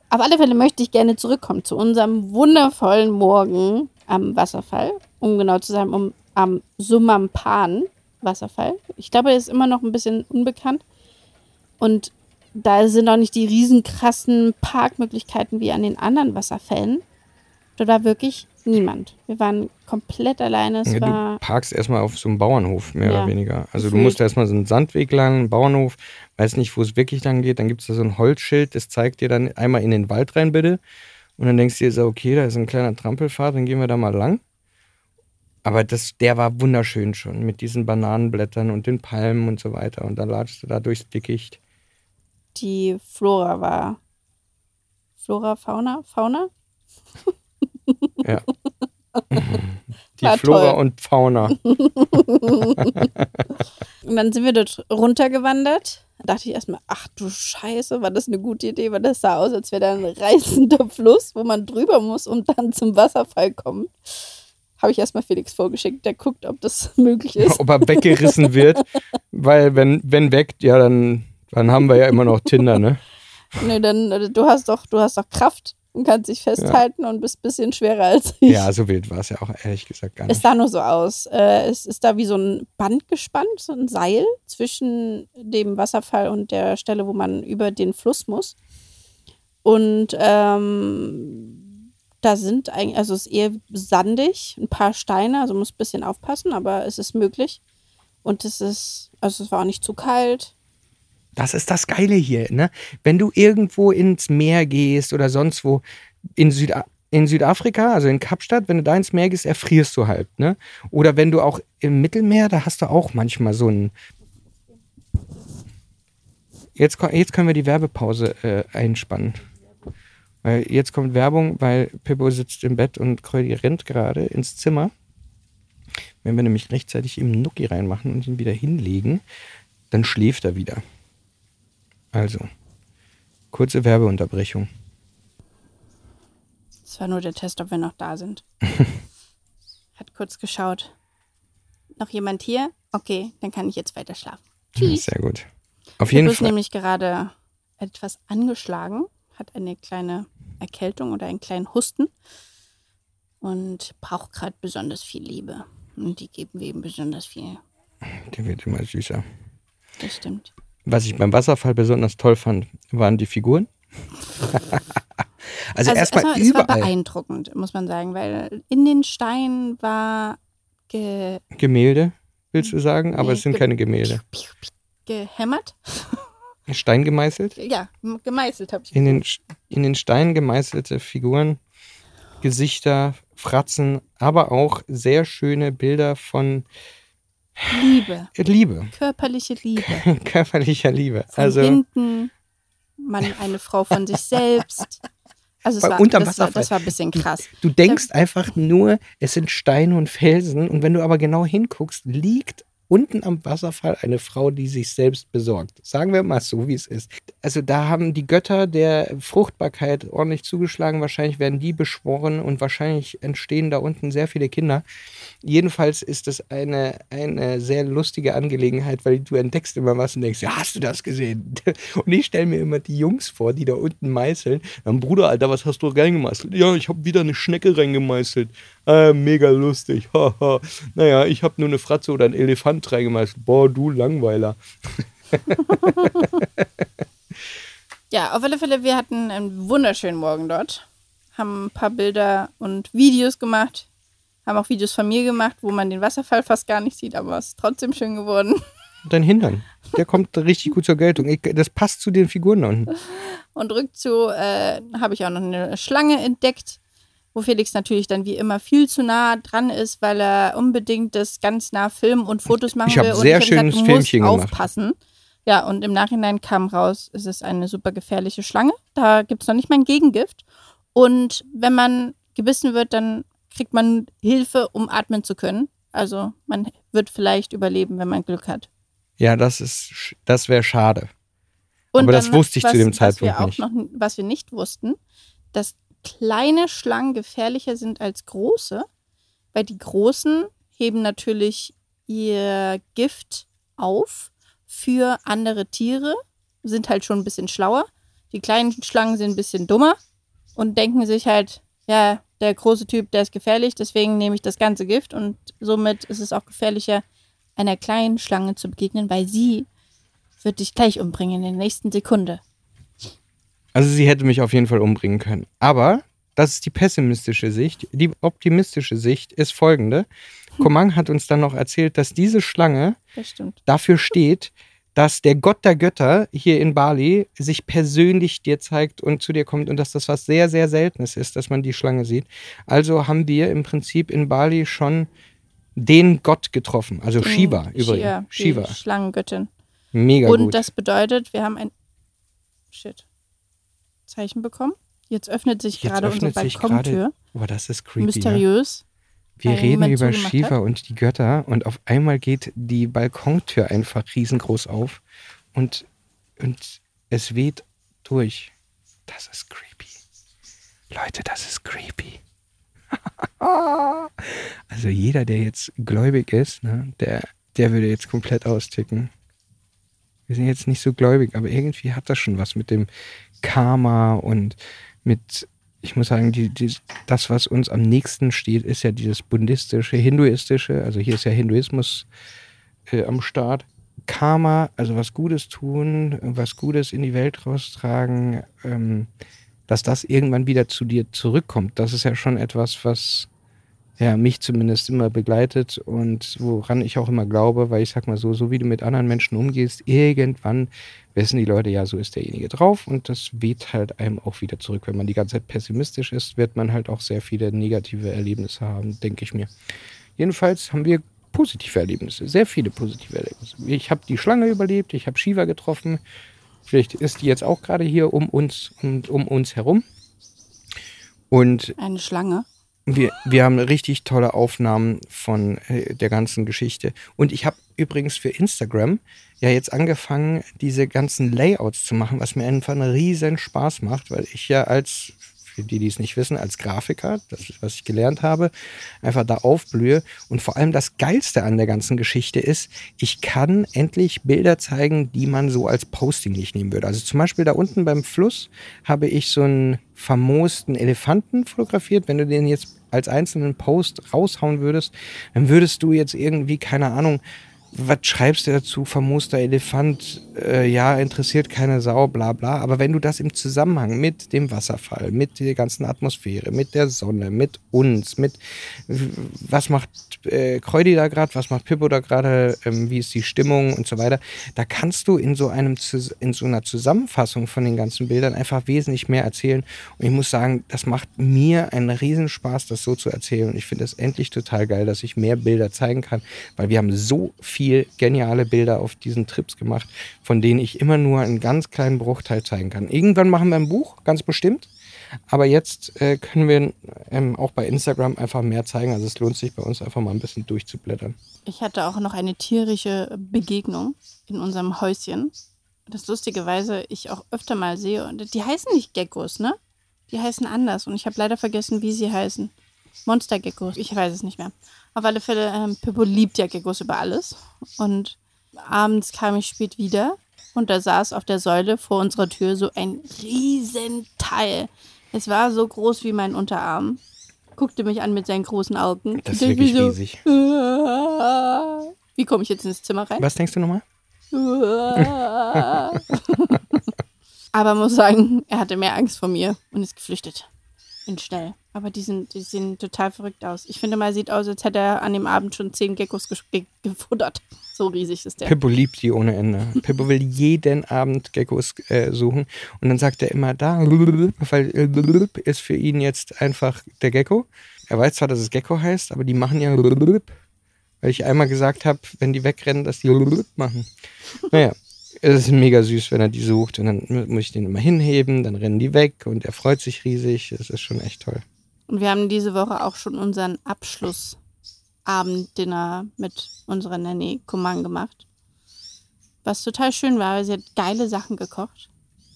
Auf alle Fälle möchte ich gerne zurückkommen zu unserem wundervollen Morgen am Wasserfall. Um genau zu sein, um, am Sumampan Wasserfall. Ich glaube, er ist immer noch ein bisschen unbekannt. Und da sind auch nicht die riesen krassen Parkmöglichkeiten wie an den anderen Wasserfällen. Da war wirklich niemand. Wir waren komplett alleine. Es Ja, war du parkst erstmal auf so einem Bauernhof, mehr Ja, oder weniger. Also du musst erstmal so einen Sandweg lang, einen Bauernhof, weiß nicht, wo es wirklich lang geht. Dann gibt es da so ein Holzschild, das zeigt dir dann einmal in den Wald rein, bitte. Und dann denkst du dir so, okay, da ist ein kleiner Trampelpfad, dann gehen wir da mal lang. Aber das, der war wunderschön schon, mit diesen Bananenblättern und den Palmen und so weiter. Und dann latschst du da durchs Dickicht. die Flora war. Flora, Fauna? Fauna? Ja. *laughs* Die War Flora toll. und Fauna. *laughs* Und dann sind wir dort runtergewandert. Da dachte ich erstmal, ach du Scheiße, war das eine gute Idee? Weil das sah aus, als wäre da ein reißender Fluss, wo man drüber muss und dann zum Wasserfall kommt. Habe ich erstmal Felix vorgeschickt, der guckt, ob das *laughs* möglich ist. Ob er weggerissen wird. Weil wenn, wenn weg, ja, dann, dann haben wir ja immer noch Tinder, ne? Nee, dann, äh, du hast doch, du hast doch Kraft und kannst dich festhalten und bist ein bisschen schwerer als ich. Ja, so wild war es ja auch ehrlich gesagt gar Es nicht. sah nur so aus. Äh, es ist da wie so ein Band gespannt, so ein Seil zwischen dem Wasserfall und der Stelle, wo man über den Fluss muss. Und ähm, da sind eigentlich, also es ist eher sandig, ein paar Steine, also muss ein bisschen aufpassen, aber es ist möglich. Und es ist, also es war auch nicht zu kalt. Das ist das Geile hier, ne? Wenn du irgendwo ins Meer gehst oder sonst wo in, Süda in Südafrika, also in Kapstadt, wenn du da ins Meer gehst, erfrierst du halt, ne? Oder wenn du auch im Mittelmeer, da hast du auch manchmal so ein. Jetzt, jetzt können wir die Werbepause äh, einspannen. Weil jetzt kommt Werbung, weil Pippo sitzt im Bett und Krödi rennt gerade ins Zimmer. Wenn wir nämlich rechtzeitig ihm Nuki reinmachen und ihn wieder hinlegen, dann schläft er wieder. Also, kurze Werbeunterbrechung. Das war nur der Test, ob wir noch da sind. *laughs* Hat kurz geschaut. Noch jemand hier? Okay, dann kann ich jetzt weiter schlafen. Tschüss. sehr gut. Auf jeden ist Fall. nämlich gerade etwas angeschlagen, hat eine kleine Erkältung oder einen kleinen Husten und braucht gerade besonders viel Liebe. Und die geben wir ihm besonders viel. Der wird immer süßer. Das stimmt. Was ich beim Wasserfall besonders toll fand, waren die Figuren. *laughs* also, erstmal erstmal, es war überall beeindruckend, muss man sagen, weil in den Steinen war ge Gemälde, willst du sagen, aber Nee, es sind keine Gemälde. gehämmert. Stein gemeißelt. Ja, gemeißelt habe ich In den, in den Stein gemeißelte Figuren, Gesichter, Fratzen, aber auch sehr schöne Bilder von Liebe, Liebe, körperliche Liebe. *laughs* körperlicher Liebe. Von Also hinten, man eine Frau von sich *laughs* selbst. Also es war, unterm das, war, das war ein bisschen krass. Du denkst einfach nur, es sind Steine und Felsen und wenn du aber genau hinguckst, liegt unten am Wasserfall eine Frau, die sich selbst besorgt. Sagen wir mal so, wie es ist. Also da haben die Götter der Fruchtbarkeit ordentlich zugeschlagen. Wahrscheinlich werden die beschworen und wahrscheinlich entstehen da unten sehr viele Kinder. Jedenfalls ist es eine, eine sehr lustige Angelegenheit, weil du entdeckst immer was und denkst, ja, hast du das gesehen? *laughs* Und ich stelle mir immer die Jungs vor, die da unten meißeln. Dann, Bruder, Alter, was hast du reingemeißelt? Ja, ich habe wieder eine Schnecke reingemeißelt. Äh, mega lustig. *laughs* naja, ich habe nur eine Fratze oder einen Elefant reingemeißelt. Boah, du Langweiler. *laughs* ja, auf alle Fälle, wir hatten einen wunderschönen Morgen dort. Haben ein paar Bilder und Videos gemacht haben auch Videos von mir gemacht, wo man den Wasserfall fast gar nicht sieht, aber es ist trotzdem schön geworden. Dein Hintern, der kommt richtig gut zur Geltung. Das passt zu den Figuren da unten. Und rückzu äh, habe ich auch noch eine Schlange entdeckt, wo Felix natürlich dann wie immer viel zu nah dran ist, weil er unbedingt das ganz nah filmen und Fotos machen ich will. Ich habe sehr ich schönes gesagt, Filmchen musst gemacht. aufpassen. Ja, und im Nachhinein kam raus, es ist eine super gefährliche Schlange. Da gibt es noch nicht mal ein Gegengift. Und wenn man gebissen wird, dann kriegt man Hilfe, um atmen zu können. Also man wird vielleicht überleben, wenn man Glück hat. Ja, das ist, das wäre schade. Und Aber das wusste ich was, zu dem was Zeitpunkt wir auch nicht. Noch, was wir nicht wussten, dass kleine Schlangen gefährlicher sind als große, weil die großen heben natürlich ihr Gift auf für andere Tiere, sind halt schon ein bisschen schlauer. Die kleinen Schlangen sind ein bisschen dummer und denken sich halt, ja, der große Typ, der ist gefährlich, deswegen nehme ich das ganze Gift und somit ist es auch gefährlicher, einer kleinen Schlange zu begegnen, weil sie wird dich gleich umbringen in der nächsten Sekunde. Also sie hätte mich auf jeden Fall umbringen können. Aber das ist die pessimistische Sicht. Die optimistische Sicht ist folgende. Komang hat uns dann noch erzählt, dass diese Schlange Das dafür steht, dass der Gott der Götter hier in Bali sich persönlich dir zeigt und zu dir kommt und dass das was sehr, sehr Seltenes ist, dass man die Schlange sieht. Also haben wir im Prinzip in Bali schon den Gott getroffen, also Shiva Mhm, übrigens. Shia, Shiva. Schlangengöttin. Mega Und gut. das bedeutet, wir haben ein Shit. Zeichen bekommen. Jetzt öffnet sich Jetzt gerade unsere öffnet sich Balkontür. oh, das ist creepy. Ne? Mysteriös. Wir weil reden über Shiva hat. und die Götter und auf einmal geht die Balkontür einfach riesengroß auf und, und es weht durch. Das ist creepy. Leute, das ist creepy. *laughs* also jeder, der jetzt gläubig ist, ne, der, der würde jetzt komplett austicken. Wir sind jetzt nicht so gläubig, aber irgendwie hat das schon was mit dem Karma und mit ich muss sagen, die, die, das, was uns am nächsten steht, ist ja dieses buddhistische, hinduistische, also hier ist ja Hinduismus äh, am Start. Karma, also was Gutes tun, was Gutes in die Welt raustragen, ähm, dass das irgendwann wieder zu dir zurückkommt. Das ist ja schon etwas, was ja, mich zumindest immer begleitet und woran ich auch immer glaube, weil ich sag mal so, so wie du mit anderen Menschen umgehst, irgendwann wissen die Leute, ja, so ist derjenige drauf und das weht halt einem auch wieder zurück. Wenn man die ganze Zeit pessimistisch ist, wird man halt auch sehr viele negative Erlebnisse haben, denke ich mir. Jedenfalls haben wir positive Erlebnisse, sehr viele positive Erlebnisse. Ich habe die Schlange überlebt, ich habe Shiva getroffen. Vielleicht ist die jetzt auch gerade hier um uns und um uns herum. Und Eine Schlange. Wir, wir haben richtig tolle Aufnahmen von äh, der ganzen Geschichte. Und ich habe übrigens für Instagram ja jetzt angefangen, diese ganzen Layouts zu machen, was mir einfach einen riesen Spaß macht, weil ich ja als, für die, die es nicht wissen, als Grafiker, das ist, was ich gelernt habe, einfach da aufblühe. Und vor allem das Geilste an der ganzen Geschichte ist, ich kann endlich Bilder zeigen, die man so als Posting nicht nehmen würde. Also zum Beispiel da unten beim Fluss habe ich so einen famosten Elefanten fotografiert. Wenn du den jetzt als einzelnen Post raushauen würdest, dann würdest du jetzt irgendwie, keine Ahnung, was schreibst du dazu? Famoster Elefant, äh, ja, interessiert keine Sau, bla bla. Aber wenn du das im Zusammenhang mit dem Wasserfall, mit der ganzen Atmosphäre, mit der Sonne, mit uns, mit was macht äh, Kreudi da gerade, was macht Pippo da gerade, ähm, wie ist die Stimmung und so weiter, da kannst du in so einem in so einer Zusammenfassung von den ganzen Bildern einfach wesentlich mehr erzählen. Und ich muss sagen, das macht mir einen Riesenspaß, das so zu erzählen. Und ich finde es endlich total geil, dass ich mehr Bilder zeigen kann, weil wir haben so viel geniale Bilder auf diesen Trips gemacht, von denen ich immer nur einen ganz kleinen Bruchteil zeigen kann. Irgendwann machen wir ein Buch, ganz bestimmt. Aber jetzt äh, können wir ähm, auch bei Instagram einfach mehr zeigen. Also es lohnt sich bei uns einfach mal ein bisschen durchzublättern. Ich hatte auch noch eine tierische Begegnung in unserem Häuschen. Das lustigerweise ich auch öfter mal sehe. Und die heißen nicht Geckos, ne? Die heißen anders. Und ich habe leider vergessen, wie sie heißen. Monstergeckos. Ich weiß es nicht mehr. Auf alle Fälle, ähm, Pippo liebt ja Geckos über alles. Und abends kam ich spät wieder und da saß auf der Säule vor unserer Tür so ein Riesenteil. Es war so groß wie mein Unterarm. Guckte mich an mit seinen großen Augen. Das ist wirklich so, riesig. Wie komme ich jetzt ins Zimmer rein? Was denkst du nochmal? *laughs* Aber muss sagen, er hatte mehr Angst vor mir und ist geflüchtet. In schnell. Aber die, sind, die sehen total verrückt aus. Ich finde mal, sieht aus, als hätte er an dem Abend schon zehn Geckos ge gefuttert. So riesig ist der. Pippo liebt die ohne Ende. *laughs* Pippo will jeden Abend Geckos äh, suchen. Und dann sagt er immer da, weil ist für ihn jetzt einfach der Gecko. Er weiß zwar, dass es Gecko heißt, aber die machen ja weil ich einmal gesagt habe, wenn die wegrennen, dass die machen. Naja, es ist mega süß, wenn er die sucht. Und dann muss ich den immer hinheben, dann rennen die weg und er freut sich riesig. Das ist schon echt toll. Und wir haben diese Woche auch schon unseren Abschlussabenddinner mit unserer Nanny Kuman gemacht. Was total schön war, weil sie hat geile Sachen gekocht.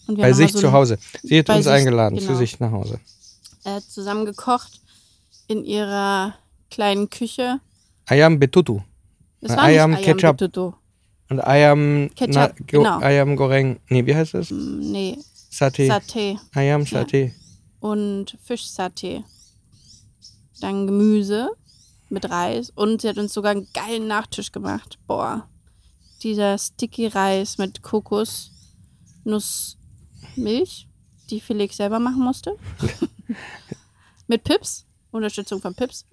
bei sich so zu Hause. Sie hat uns sich, eingeladen, genau, zu sich nach Hause. Äh, zusammen gekocht in ihrer kleinen Küche. Ayam Betutu. Das war Ayam, Ayam Ketchup. Betutu. Und Ayam, Ketchup, na, genau. Ayam Goreng. Nee, wie heißt das? Mm, nee. Satay. Satay. Ayam Satay. Ja. Und Fischsatay dann Gemüse mit Reis und sie hat uns sogar einen geilen Nachtisch gemacht. Boah, dieser Sticky Reis mit Kokos, Nussmilch, die Felix selber machen musste. *laughs* mit Pips, Unterstützung von Pips.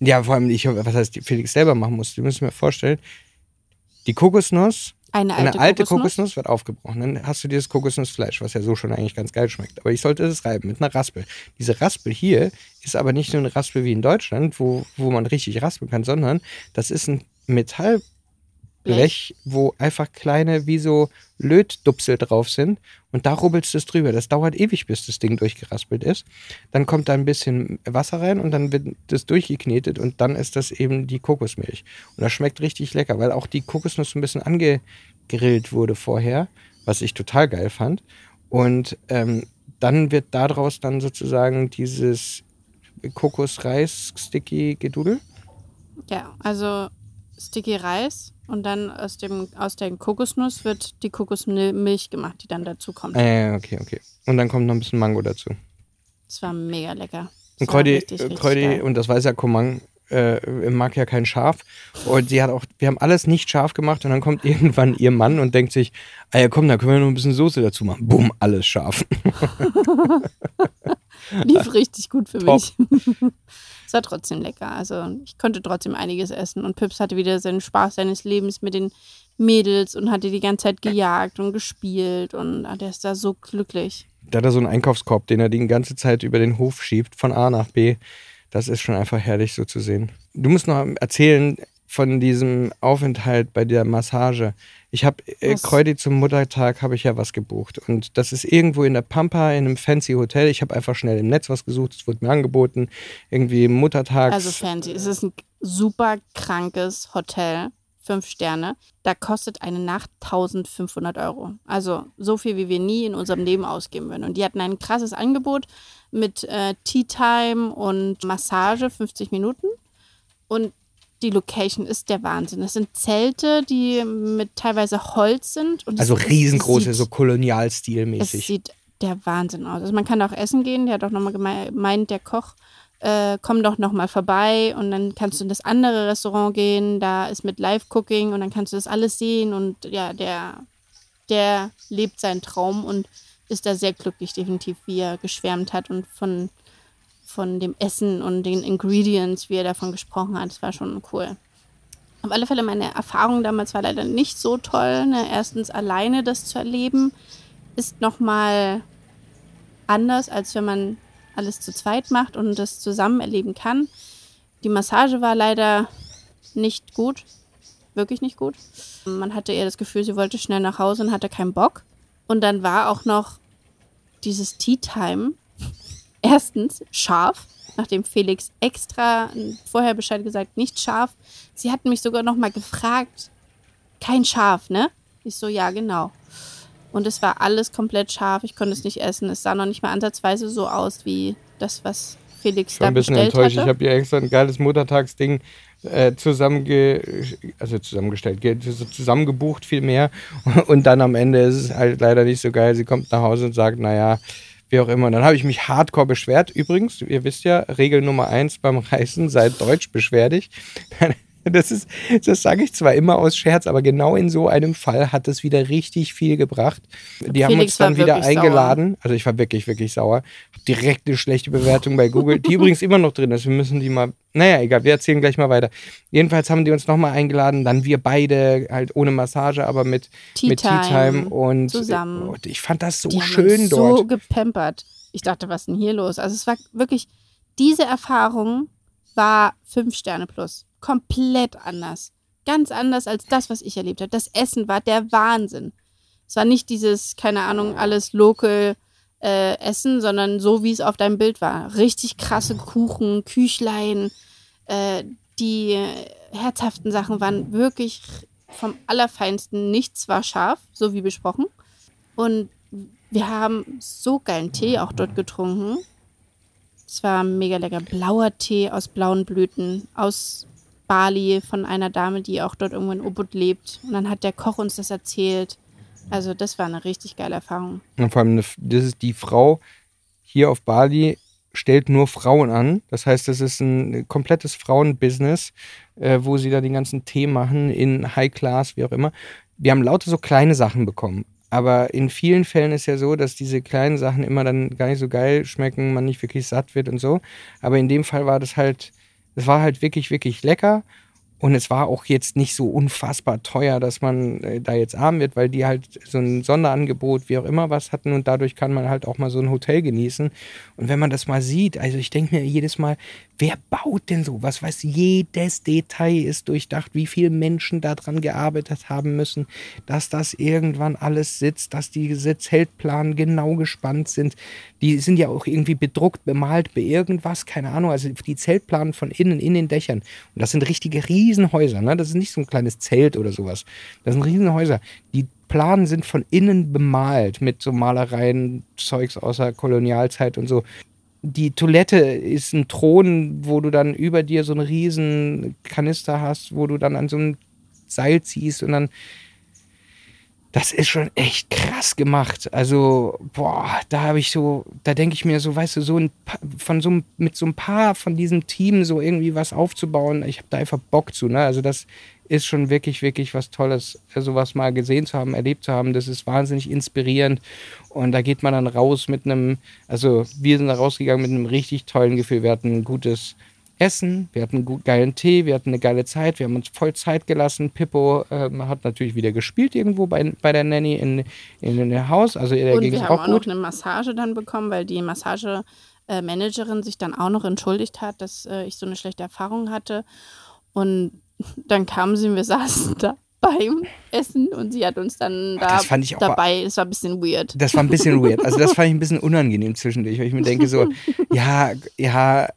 Ja, vor allem, ich, was heißt, die Felix selber machen musste. Du musst mir vorstellen, die Kokosnuss eine alte, eine alte Kokosnuss? Kokosnuss? wird aufgebrochen. Dann hast du dieses Kokosnussfleisch, was ja so schon eigentlich ganz geil schmeckt. Aber ich sollte es reiben mit einer Raspel. Diese Raspel hier ist aber nicht nur eine Raspel wie in Deutschland, wo, wo man richtig raspeln kann, sondern das ist ein Metall, Blech, wo einfach kleine, wie so Lötdupsel drauf sind. Und da rubbelst du es drüber. Das dauert ewig, bis das Ding durchgeraspelt ist. Dann kommt da ein bisschen Wasser rein und dann wird das durchgeknetet und dann ist das eben die Kokosmilch. Und das schmeckt richtig lecker, weil auch die Kokosnuss ein bisschen angegrillt wurde vorher, was ich total geil fand. Und ähm, dann wird daraus dann sozusagen dieses Kokosreis-Sticky-Gedudel. Ja, also Sticky Reis und dann aus, dem, aus der Kokosnuss wird die Kokosmilch gemacht, die dann dazu kommt. Äh, okay, okay. Und dann kommt noch ein bisschen Mango dazu. Das war mega lecker. Das und Kräuti, Kräuti und das weiß ja Komang, äh, mag ja kein Schaf. Und sie hat auch, wir haben alles nicht scharf gemacht und dann kommt *laughs* irgendwann ihr Mann und denkt sich, ah ja komm, da können wir noch ein bisschen Soße dazu machen. Bumm, alles scharf. *laughs* Lief richtig gut für Top. mich. *laughs* Es war trotzdem lecker. Also ich konnte trotzdem einiges essen. Und Pips hatte wieder seinen Spaß seines Lebens mit den Mädels und hatte die ganze Zeit gejagt und gespielt. Und ah, der ist da so glücklich. Da hat er so einen Einkaufskorb, den er die ganze Zeit über den Hof schiebt, von A nach B. Das ist schon einfach herrlich so zu sehen. Du musst noch erzählen von diesem Aufenthalt bei der Massage. Ich habe äh, Kreudi zum Muttertag habe ich ja was gebucht und das ist irgendwo in der Pampa in einem fancy Hotel. Ich habe einfach schnell im Netz was gesucht, es wurde mir angeboten, irgendwie Muttertag. Also fancy, es ist ein super krankes Hotel, fünf Sterne. Da kostet eine Nacht 1500 Euro. Also so viel, wie wir nie in unserem Leben ausgeben würden. Und die hatten ein krasses Angebot mit äh, Tea Time und Massage 50 Minuten. Und die Location ist der Wahnsinn. Es sind Zelte, die mit teilweise Holz sind. also riesengroße, so kolonialstilmäßig. Es sieht der Wahnsinn aus. Also man kann auch essen gehen. Der hat auch nochmal gemeint, der Koch, äh, komm doch nochmal vorbei und dann kannst du in das andere Restaurant gehen. Da ist mit Live-Cooking und dann kannst du das alles sehen. Und ja, der, der lebt seinen Traum und ist da sehr glücklich, definitiv, wie er geschwärmt hat und von von dem Essen und den Ingredients, wie er davon gesprochen hat. Das war schon cool. Auf alle Fälle, meine Erfahrung damals war leider nicht so toll. Ne? Erstens, alleine das zu erleben, ist nochmal anders, als wenn man alles zu zweit macht und das zusammen erleben kann. Die Massage war leider nicht gut. Wirklich nicht gut. Man hatte eher das Gefühl, sie wollte schnell nach Hause und hatte keinen Bock. Und dann war auch noch dieses Tea Time Erstens scharf, nachdem Felix extra vorher Bescheid gesagt, nicht scharf. Sie hatten mich sogar noch mal gefragt, kein Schaf, ne? Ich so, ja, genau. Und es war alles komplett scharf. Ich konnte es nicht essen. Es sah noch nicht mal ansatzweise so aus wie das, was Felix ich war da ein bisschen enttäuscht. Ich hatte. habe hier extra ein geiles Muttertagsding äh, zusammenge also zusammengestellt, zusammengebucht viel mehr. *laughs* Und dann am Ende ist es halt leider nicht so geil. Sie kommt nach Hause und sagt, naja, wie auch immer. Und dann habe ich mich hardcore beschwert. Übrigens, ihr wisst ja, Regel Nummer eins beim Reisen, seid deutsch beschwerdig. *laughs* Das ist, das sage ich zwar immer aus Scherz, aber genau in so einem Fall hat es wieder richtig viel gebracht. Die haben Felix uns dann wieder eingeladen. Also ich war wirklich, wirklich sauer. Direkt eine schlechte Bewertung bei Google, die übrigens immer noch drin ist. Wir müssen die mal, naja, egal, wir erzählen gleich mal weiter. Jedenfalls haben die uns nochmal eingeladen, dann wir beide, halt ohne Massage, aber mit Tea mit Tea Time und zusammen. und ich fand das so Die haben schön uns dort. so gepampert. Ich dachte, was ist denn hier los? Also es war wirklich, diese Erfahrung war fünf Sterne plus. Komplett anders. Ganz anders als das, was ich erlebt habe. Das Essen war der Wahnsinn. Es war nicht dieses, keine Ahnung, alles local äh, Essen, sondern so, wie es auf deinem Bild war. Richtig krasse Kuchen, Küchlein, äh, die herzhaften Sachen waren wirklich vom Allerfeinsten. Nichts war scharf, so wie besprochen. Und wir haben so geilen Tee auch dort getrunken. Es war mega lecker. Blauer Tee aus blauen Blüten, aus Bali von einer Dame, die auch dort irgendwo in Ubud lebt. Und dann hat der Koch uns das erzählt. Also das war eine richtig geile Erfahrung. Und vor allem, eine, das ist die Frau hier auf Bali, stellt nur Frauen an. Das heißt, das ist ein komplettes Frauenbusiness, äh, wo sie da den ganzen Tee machen in High Class, wie auch immer. Wir haben lauter so kleine Sachen bekommen. Aber in vielen Fällen ist ja so, dass diese kleinen Sachen immer dann gar nicht so geil schmecken, man nicht wirklich satt wird und so. Aber in dem Fall war das halt, es war halt wirklich, wirklich lecker. Und es war auch jetzt nicht so unfassbar teuer, dass man äh, da jetzt arm wird, weil die halt so ein Sonderangebot, wie auch immer was hatten und dadurch kann man halt auch mal so ein Hotel genießen. Und wenn man das mal sieht, also ich denke mir jedes Mal, wer baut denn so? Was jedes Detail ist durchdacht, wie viele Menschen daran gearbeitet haben müssen, dass das irgendwann alles sitzt, dass diese Zeltplanen genau gespannt sind. Die sind ja auch irgendwie bedruckt, bemalt, bei irgendwas, keine Ahnung. Also die Zeltplanen von innen in den Dächern. Und das sind richtige Riesenhäuser, ne? Das ist nicht so ein kleines Zelt oder sowas. Das sind Riesenhäuser. Die Planen sind von innen bemalt mit so Malereien, Zeugs aus der Kolonialzeit und so. Die Toilette ist ein Thron, wo du dann über dir so einen riesen Kanister hast, wo du dann an so einem Seil ziehst und dann das ist schon echt krass gemacht. Also, boah, da habe ich so, da denke ich mir so, weißt du, so ein von so mit so ein paar von diesem Team so irgendwie was aufzubauen, ich habe da einfach Bock zu, ne? Also das ist schon wirklich, wirklich was Tolles, sowas mal gesehen zu haben, erlebt zu haben. Das ist wahnsinnig inspirierend. Und da geht man dann raus mit einem, also wir sind da rausgegangen mit einem richtig tollen Gefühl. Wir hatten ein gutes Essen, wir hatten einen gut geilen Tee, wir hatten eine geile Zeit, wir haben uns voll Zeit gelassen. Pippo ähm, hat natürlich wieder gespielt irgendwo bei, bei der Nanny in, in, in dem Haus. Also der Und ging wir haben auch auch gut. noch eine Massage dann bekommen, weil die Massagemanagerin sich dann auch noch entschuldigt hat, dass äh, ich so eine schlechte Erfahrung hatte. Und *laughs* dann kamen sie und wir saßen da *laughs* beim Essen und sie hat uns dann da das fand ich auch dabei. Es war ein bisschen weird. Das war ein bisschen weird. Also das fand ich ein bisschen unangenehm zwischendurch, weil ich mir denke so, *laughs* ja, ja, äh,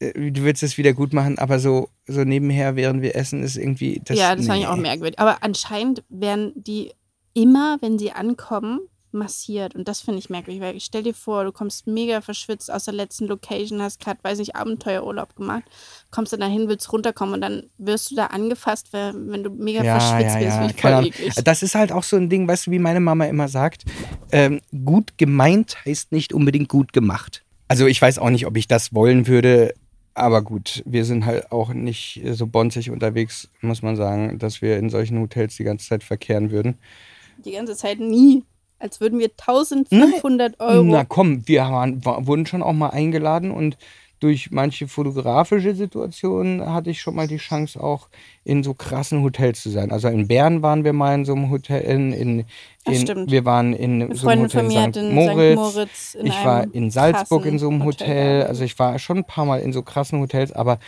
du willst es wieder gut machen, aber so, so nebenher, während wir essen, ist irgendwie das. ja, das fand ich nee. auch merkwürdig. Aber anscheinend werden die immer, wenn sie ankommen, massiert. Und das finde ich merkwürdig, weil stell dir vor, du kommst mega verschwitzt aus der letzten Location, hast gerade, weiß ich, Abenteuerurlaub gemacht, kommst dann dahin, willst runterkommen und dann wirst du da angefasst, weil, wenn du mega Ja, verschwitzt ja, bist. ja, ich voll Ahnung. eklig. Das ist halt auch so ein Ding, weißt du, wie meine Mama immer sagt, ähm, gut gemeint heißt nicht unbedingt gut gemacht. Also ich weiß auch nicht, ob ich das wollen würde, aber gut, wir sind halt auch nicht so bonzig unterwegs, muss man sagen, dass wir in solchen Hotels die ganze Zeit verkehren würden. Die ganze Zeit nie. Als würden wir 1500 Euro. Na komm, wir waren, war, wurden schon auch mal eingeladen und durch manche fotografische Situationen hatte ich schon mal die Chance, auch in so krassen Hotels zu sein. Also in Bern waren wir mal in so einem Hotel, in, in, in wir waren in Eine so einem Hotel in St. Moritz. Moritz in ich war in Salzburg in so einem Hotel Hotel. Also ich war schon ein paar Mal in so krassen Hotels, aber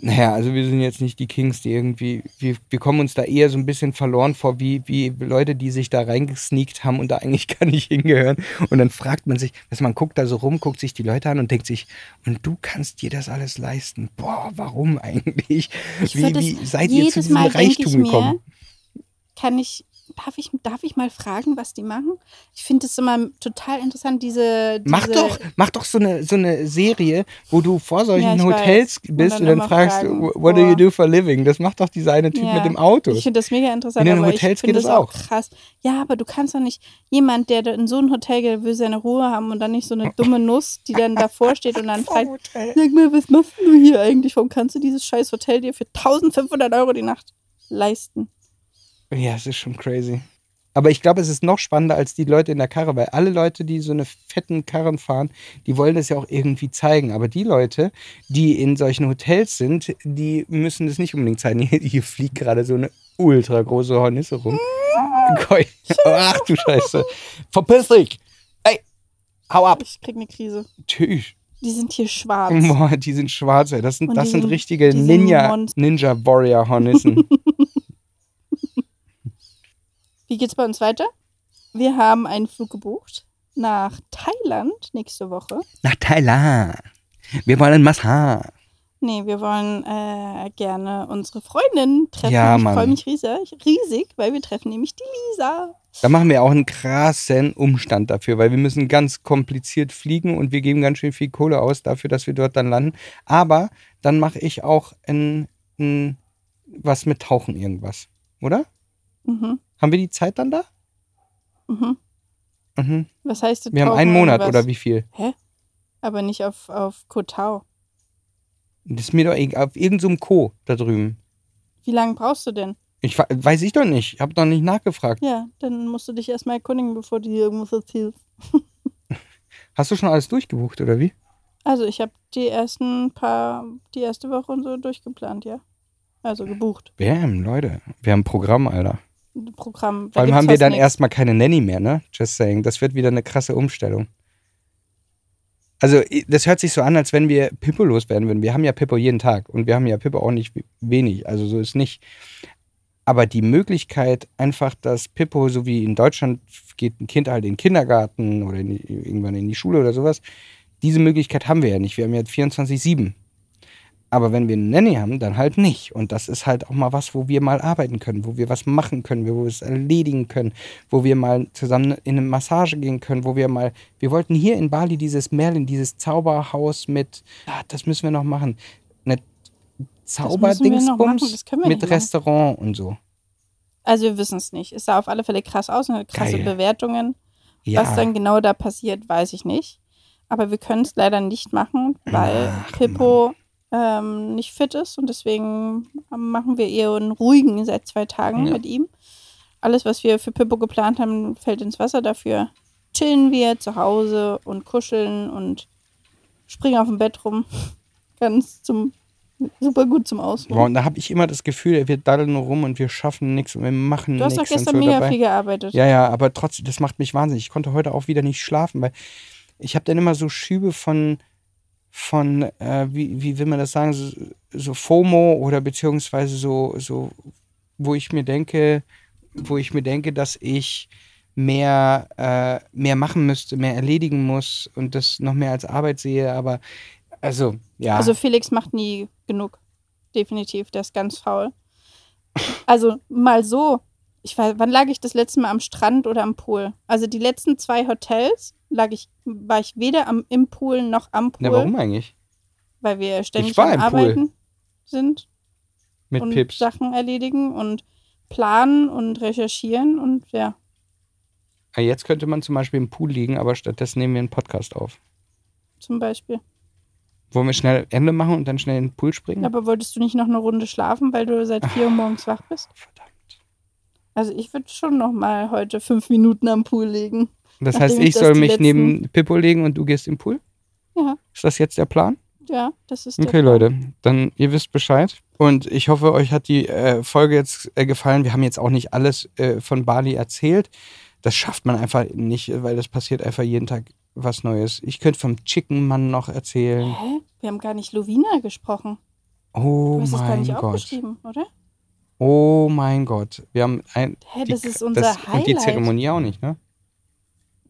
Naja, also wir sind jetzt nicht die Kings, die irgendwie, wir, wir kommen uns da eher so ein bisschen verloren vor, wie, wie Leute, die sich da reingesneakt haben und da eigentlich *laughs* gar nicht hingehören. Und dann fragt man sich, dass man guckt da so rum, guckt sich die Leute an und denkt sich, und du kannst dir das alles leisten. Boah, warum *laughs* eigentlich? Ich Wie, wie seid ihr zu diesem Mal Reichtum ich mir, gekommen? Kann ich, darf ich, darf ich mal fragen, was die machen? Ich finde es immer total interessant, diese. diese Mach doch, mach doch so eine, so eine Serie, wo du vor solchen Ja, Hotels weiß. Und bist dann und dann fragst, fragen, what do you boah. do for a living? Das macht doch dieser eine Typ Ja, mit dem Auto. Ich finde das mega interessant, In den Hotels geht das auch krass. Ja, aber du kannst doch nicht, jemand, der in so ein Hotel geht, will seine Ruhe haben und dann nicht so eine dumme Nuss, die dann davor steht und dann *laughs* fragt, Hotel. sag mal, was machst du hier eigentlich? Warum kannst du dieses scheiß Hotel dir für 1500 Euro die Nacht leisten? Ja, es ist schon crazy. Aber ich glaube, es ist noch spannender als die Leute in der Karre, weil alle Leute, die so eine fetten Karren fahren, die wollen das ja auch irgendwie zeigen. Aber die Leute, die in solchen Hotels sind, die müssen das nicht unbedingt zeigen. *laughs* Hier, hier fliegt gerade so eine ultra große Hornisse rum. *laughs* Ach du Scheiße. Verpiss dich! Ey, hau ab! Ich krieg eine Krise. Tschüss. Die sind hier schwarz. Boah, die sind schwarz, ey. Das sind, Und das sind sind- richtige Ninja. Ninja Warrior Hornissen. *laughs* Wie geht's bei uns weiter? Wir haben einen Flug gebucht nach Thailand nächste Woche. Nach Thailand. Wir wollen Massage. Nee, wir wollen äh, gerne unsere Freundin treffen. Ja, ich freue mich riesig, riesig, weil wir treffen nämlich die Lisa. Da machen wir auch einen krassen Umstand dafür, weil wir müssen ganz kompliziert fliegen und wir geben ganz schön viel Kohle aus dafür, dass wir dort dann landen. Aber dann mache ich auch ein, ein, was mit Tauchen irgendwas, oder? Mhm. Haben wir die Zeit dann da? Mhm. Mhm. Was heißt das? Wir haben einen Monat oder wie viel? Aber nicht auf, auf Kotau. Das ist mir doch egal. Auf irgendeinem so Co. da drüben. Wie lange brauchst du denn? Ich we- weiß ich doch nicht. Ich habe noch nicht nachgefragt. Ja, dann musst du dich erstmal erkundigen, bevor du dir irgendwas erzählst. *laughs* Hast du schon alles durchgebucht oder wie? Also ich habe die ersten paar, die erste Woche und so durchgeplant, ja. Also gebucht. Bam, Leute. Wir haben ein Programm, Alter. Programm. Da Vor allem haben wir dann nix. erstmal keine Nanny mehr, ne? Just saying. Das wird wieder eine krasse Umstellung. Also, das hört sich so an, als wenn wir Pippo loswerden würden. Wir haben ja Pippo jeden Tag und wir haben ja Pippo auch nicht wenig. Also, so ist nicht. Aber die Möglichkeit, einfach, dass Pippo, so wie in Deutschland, geht ein Kind halt in den Kindergarten oder in die, irgendwann in die Schule oder sowas, diese Möglichkeit haben wir ja nicht. Wir haben ja 24-7. Aber wenn wir eine Nanny haben, dann halt nicht. Und das ist halt auch mal was, wo wir mal arbeiten können, wo wir was machen können, wo wir es erledigen können, wo wir mal zusammen in eine Massage gehen können, wo wir mal, wir wollten hier in Bali dieses Merlin, dieses Zauberhaus mit, ah, das müssen wir noch machen, eine Zauberdingsbums mit machen. Restaurant und so. Also wir wissen es nicht. Es sah auf alle Fälle krass aus, und hat krasse Geil. Bewertungen. Ja, Was dann genau da passiert, weiß ich nicht. Aber wir können es leider nicht machen, weil Ach, Pippo ähm, nicht fit ist und deswegen machen wir eher einen ruhigen seit zwei Tagen Ja. mit ihm. Alles, was wir für Pippo geplant haben, fällt ins Wasser. Dafür chillen wir zu Hause und kuscheln und springen auf dem Bett rum. *laughs* Ganz zum super gut zum Ausruhen. und da habe ich immer das Gefühl, wir daddeln nur rum und wir schaffen nichts und wir machen Du hast nichts. doch gestern so mega dabei. viel gearbeitet. Ja, ja, aber trotzdem, das macht mich wahnsinnig. Ich konnte heute auch wieder nicht schlafen, weil ich habe dann immer so Schübe von, von äh, wie, wie will man das sagen, so, so FOMO oder beziehungsweise so, so, wo ich mir denke, wo ich mir denke, dass ich mehr, äh, mehr machen müsste, mehr erledigen muss und das noch mehr als Arbeit sehe, aber also, ja. Also Felix macht nie genug. Definitiv, der ist ganz faul. Also mal so. Ich war, wann lag ich das letzte Mal am Strand oder am Pool? Also die letzten zwei Hotels lag ich, war ich weder am, im Pool noch am Pool, Na, warum eigentlich? weil wir ständig am im Pool. Arbeiten sind Mit und Pips. Sachen erledigen und planen und recherchieren und ja, Ja, Jetzt könnte man zum Beispiel im Pool liegen, aber stattdessen nehmen wir einen Podcast auf. zum Beispiel. Wollen wir schnell Ende machen und dann schnell in den Pool springen? Aber wolltest du nicht noch eine Runde schlafen, weil du seit vier Uhr morgens wach bist? Verdammt. Also ich würde schon noch mal heute fünf Minuten am Pool liegen. Das Nachdem heißt, ich ich das soll mich letzten- neben Pippo legen und du gehst im Pool? Ja. Ist das jetzt der Plan? Ja, das ist der Okay, Plan. Leute, dann ihr wisst Bescheid. Und ich hoffe, euch hat die äh, Folge jetzt äh, gefallen. Wir haben jetzt auch nicht alles äh, von Bali erzählt. Das schafft man einfach nicht, weil das passiert einfach jeden Tag was Neues. Ich könnte vom Chicken Mann noch erzählen. Hä? Wir haben gar nicht Lovina gesprochen. Oh Du hast es gar mein nicht Gott. aufgeschrieben, oder? Oh mein Gott. Wir haben ein. Hä, die- das ist unser Und die Highlight. Zeremonie auch nicht, ne?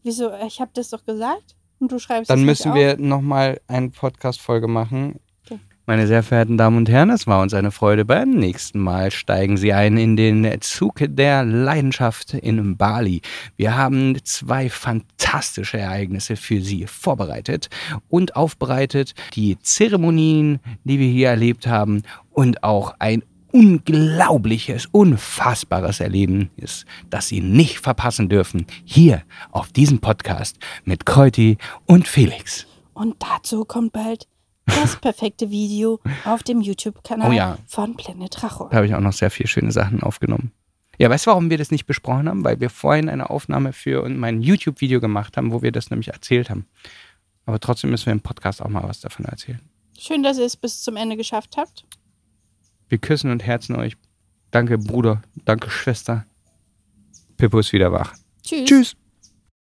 Wieso? Ich habe das doch gesagt. Und du schreibst Dann es müssen nicht wir nochmal eine Podcast-Folge machen. Okay. Meine sehr verehrten Damen und Herren, es war uns eine Freude. Beim nächsten Mal steigen Sie ein in den Zug der Leidenschaft in Bali. Wir haben zwei fantastische Ereignisse für Sie vorbereitet und aufbereitet. Die Zeremonien, die wir hier erlebt haben und auch ein unglaubliches, unfassbares Erlebnis, das Sie nicht verpassen dürfen, hier auf diesem Podcast mit Kreuti und Felix. Und dazu kommt bald das *laughs* perfekte Video auf dem YouTube-Kanal Oh ja. von Planet Racho. Da habe ich auch noch sehr viele schöne Sachen aufgenommen. Ja, weißt du, warum wir das nicht besprochen haben? Weil wir vorhin eine Aufnahme für mein YouTube-Video gemacht haben, wo wir das nämlich erzählt haben. Aber trotzdem müssen wir im Podcast auch mal was davon erzählen. Schön, dass ihr es bis zum Ende geschafft habt. Wir küssen und herzen euch. Danke, Bruder. Danke, Schwester. Pippo ist wieder wach. Tschüss. Tschüss.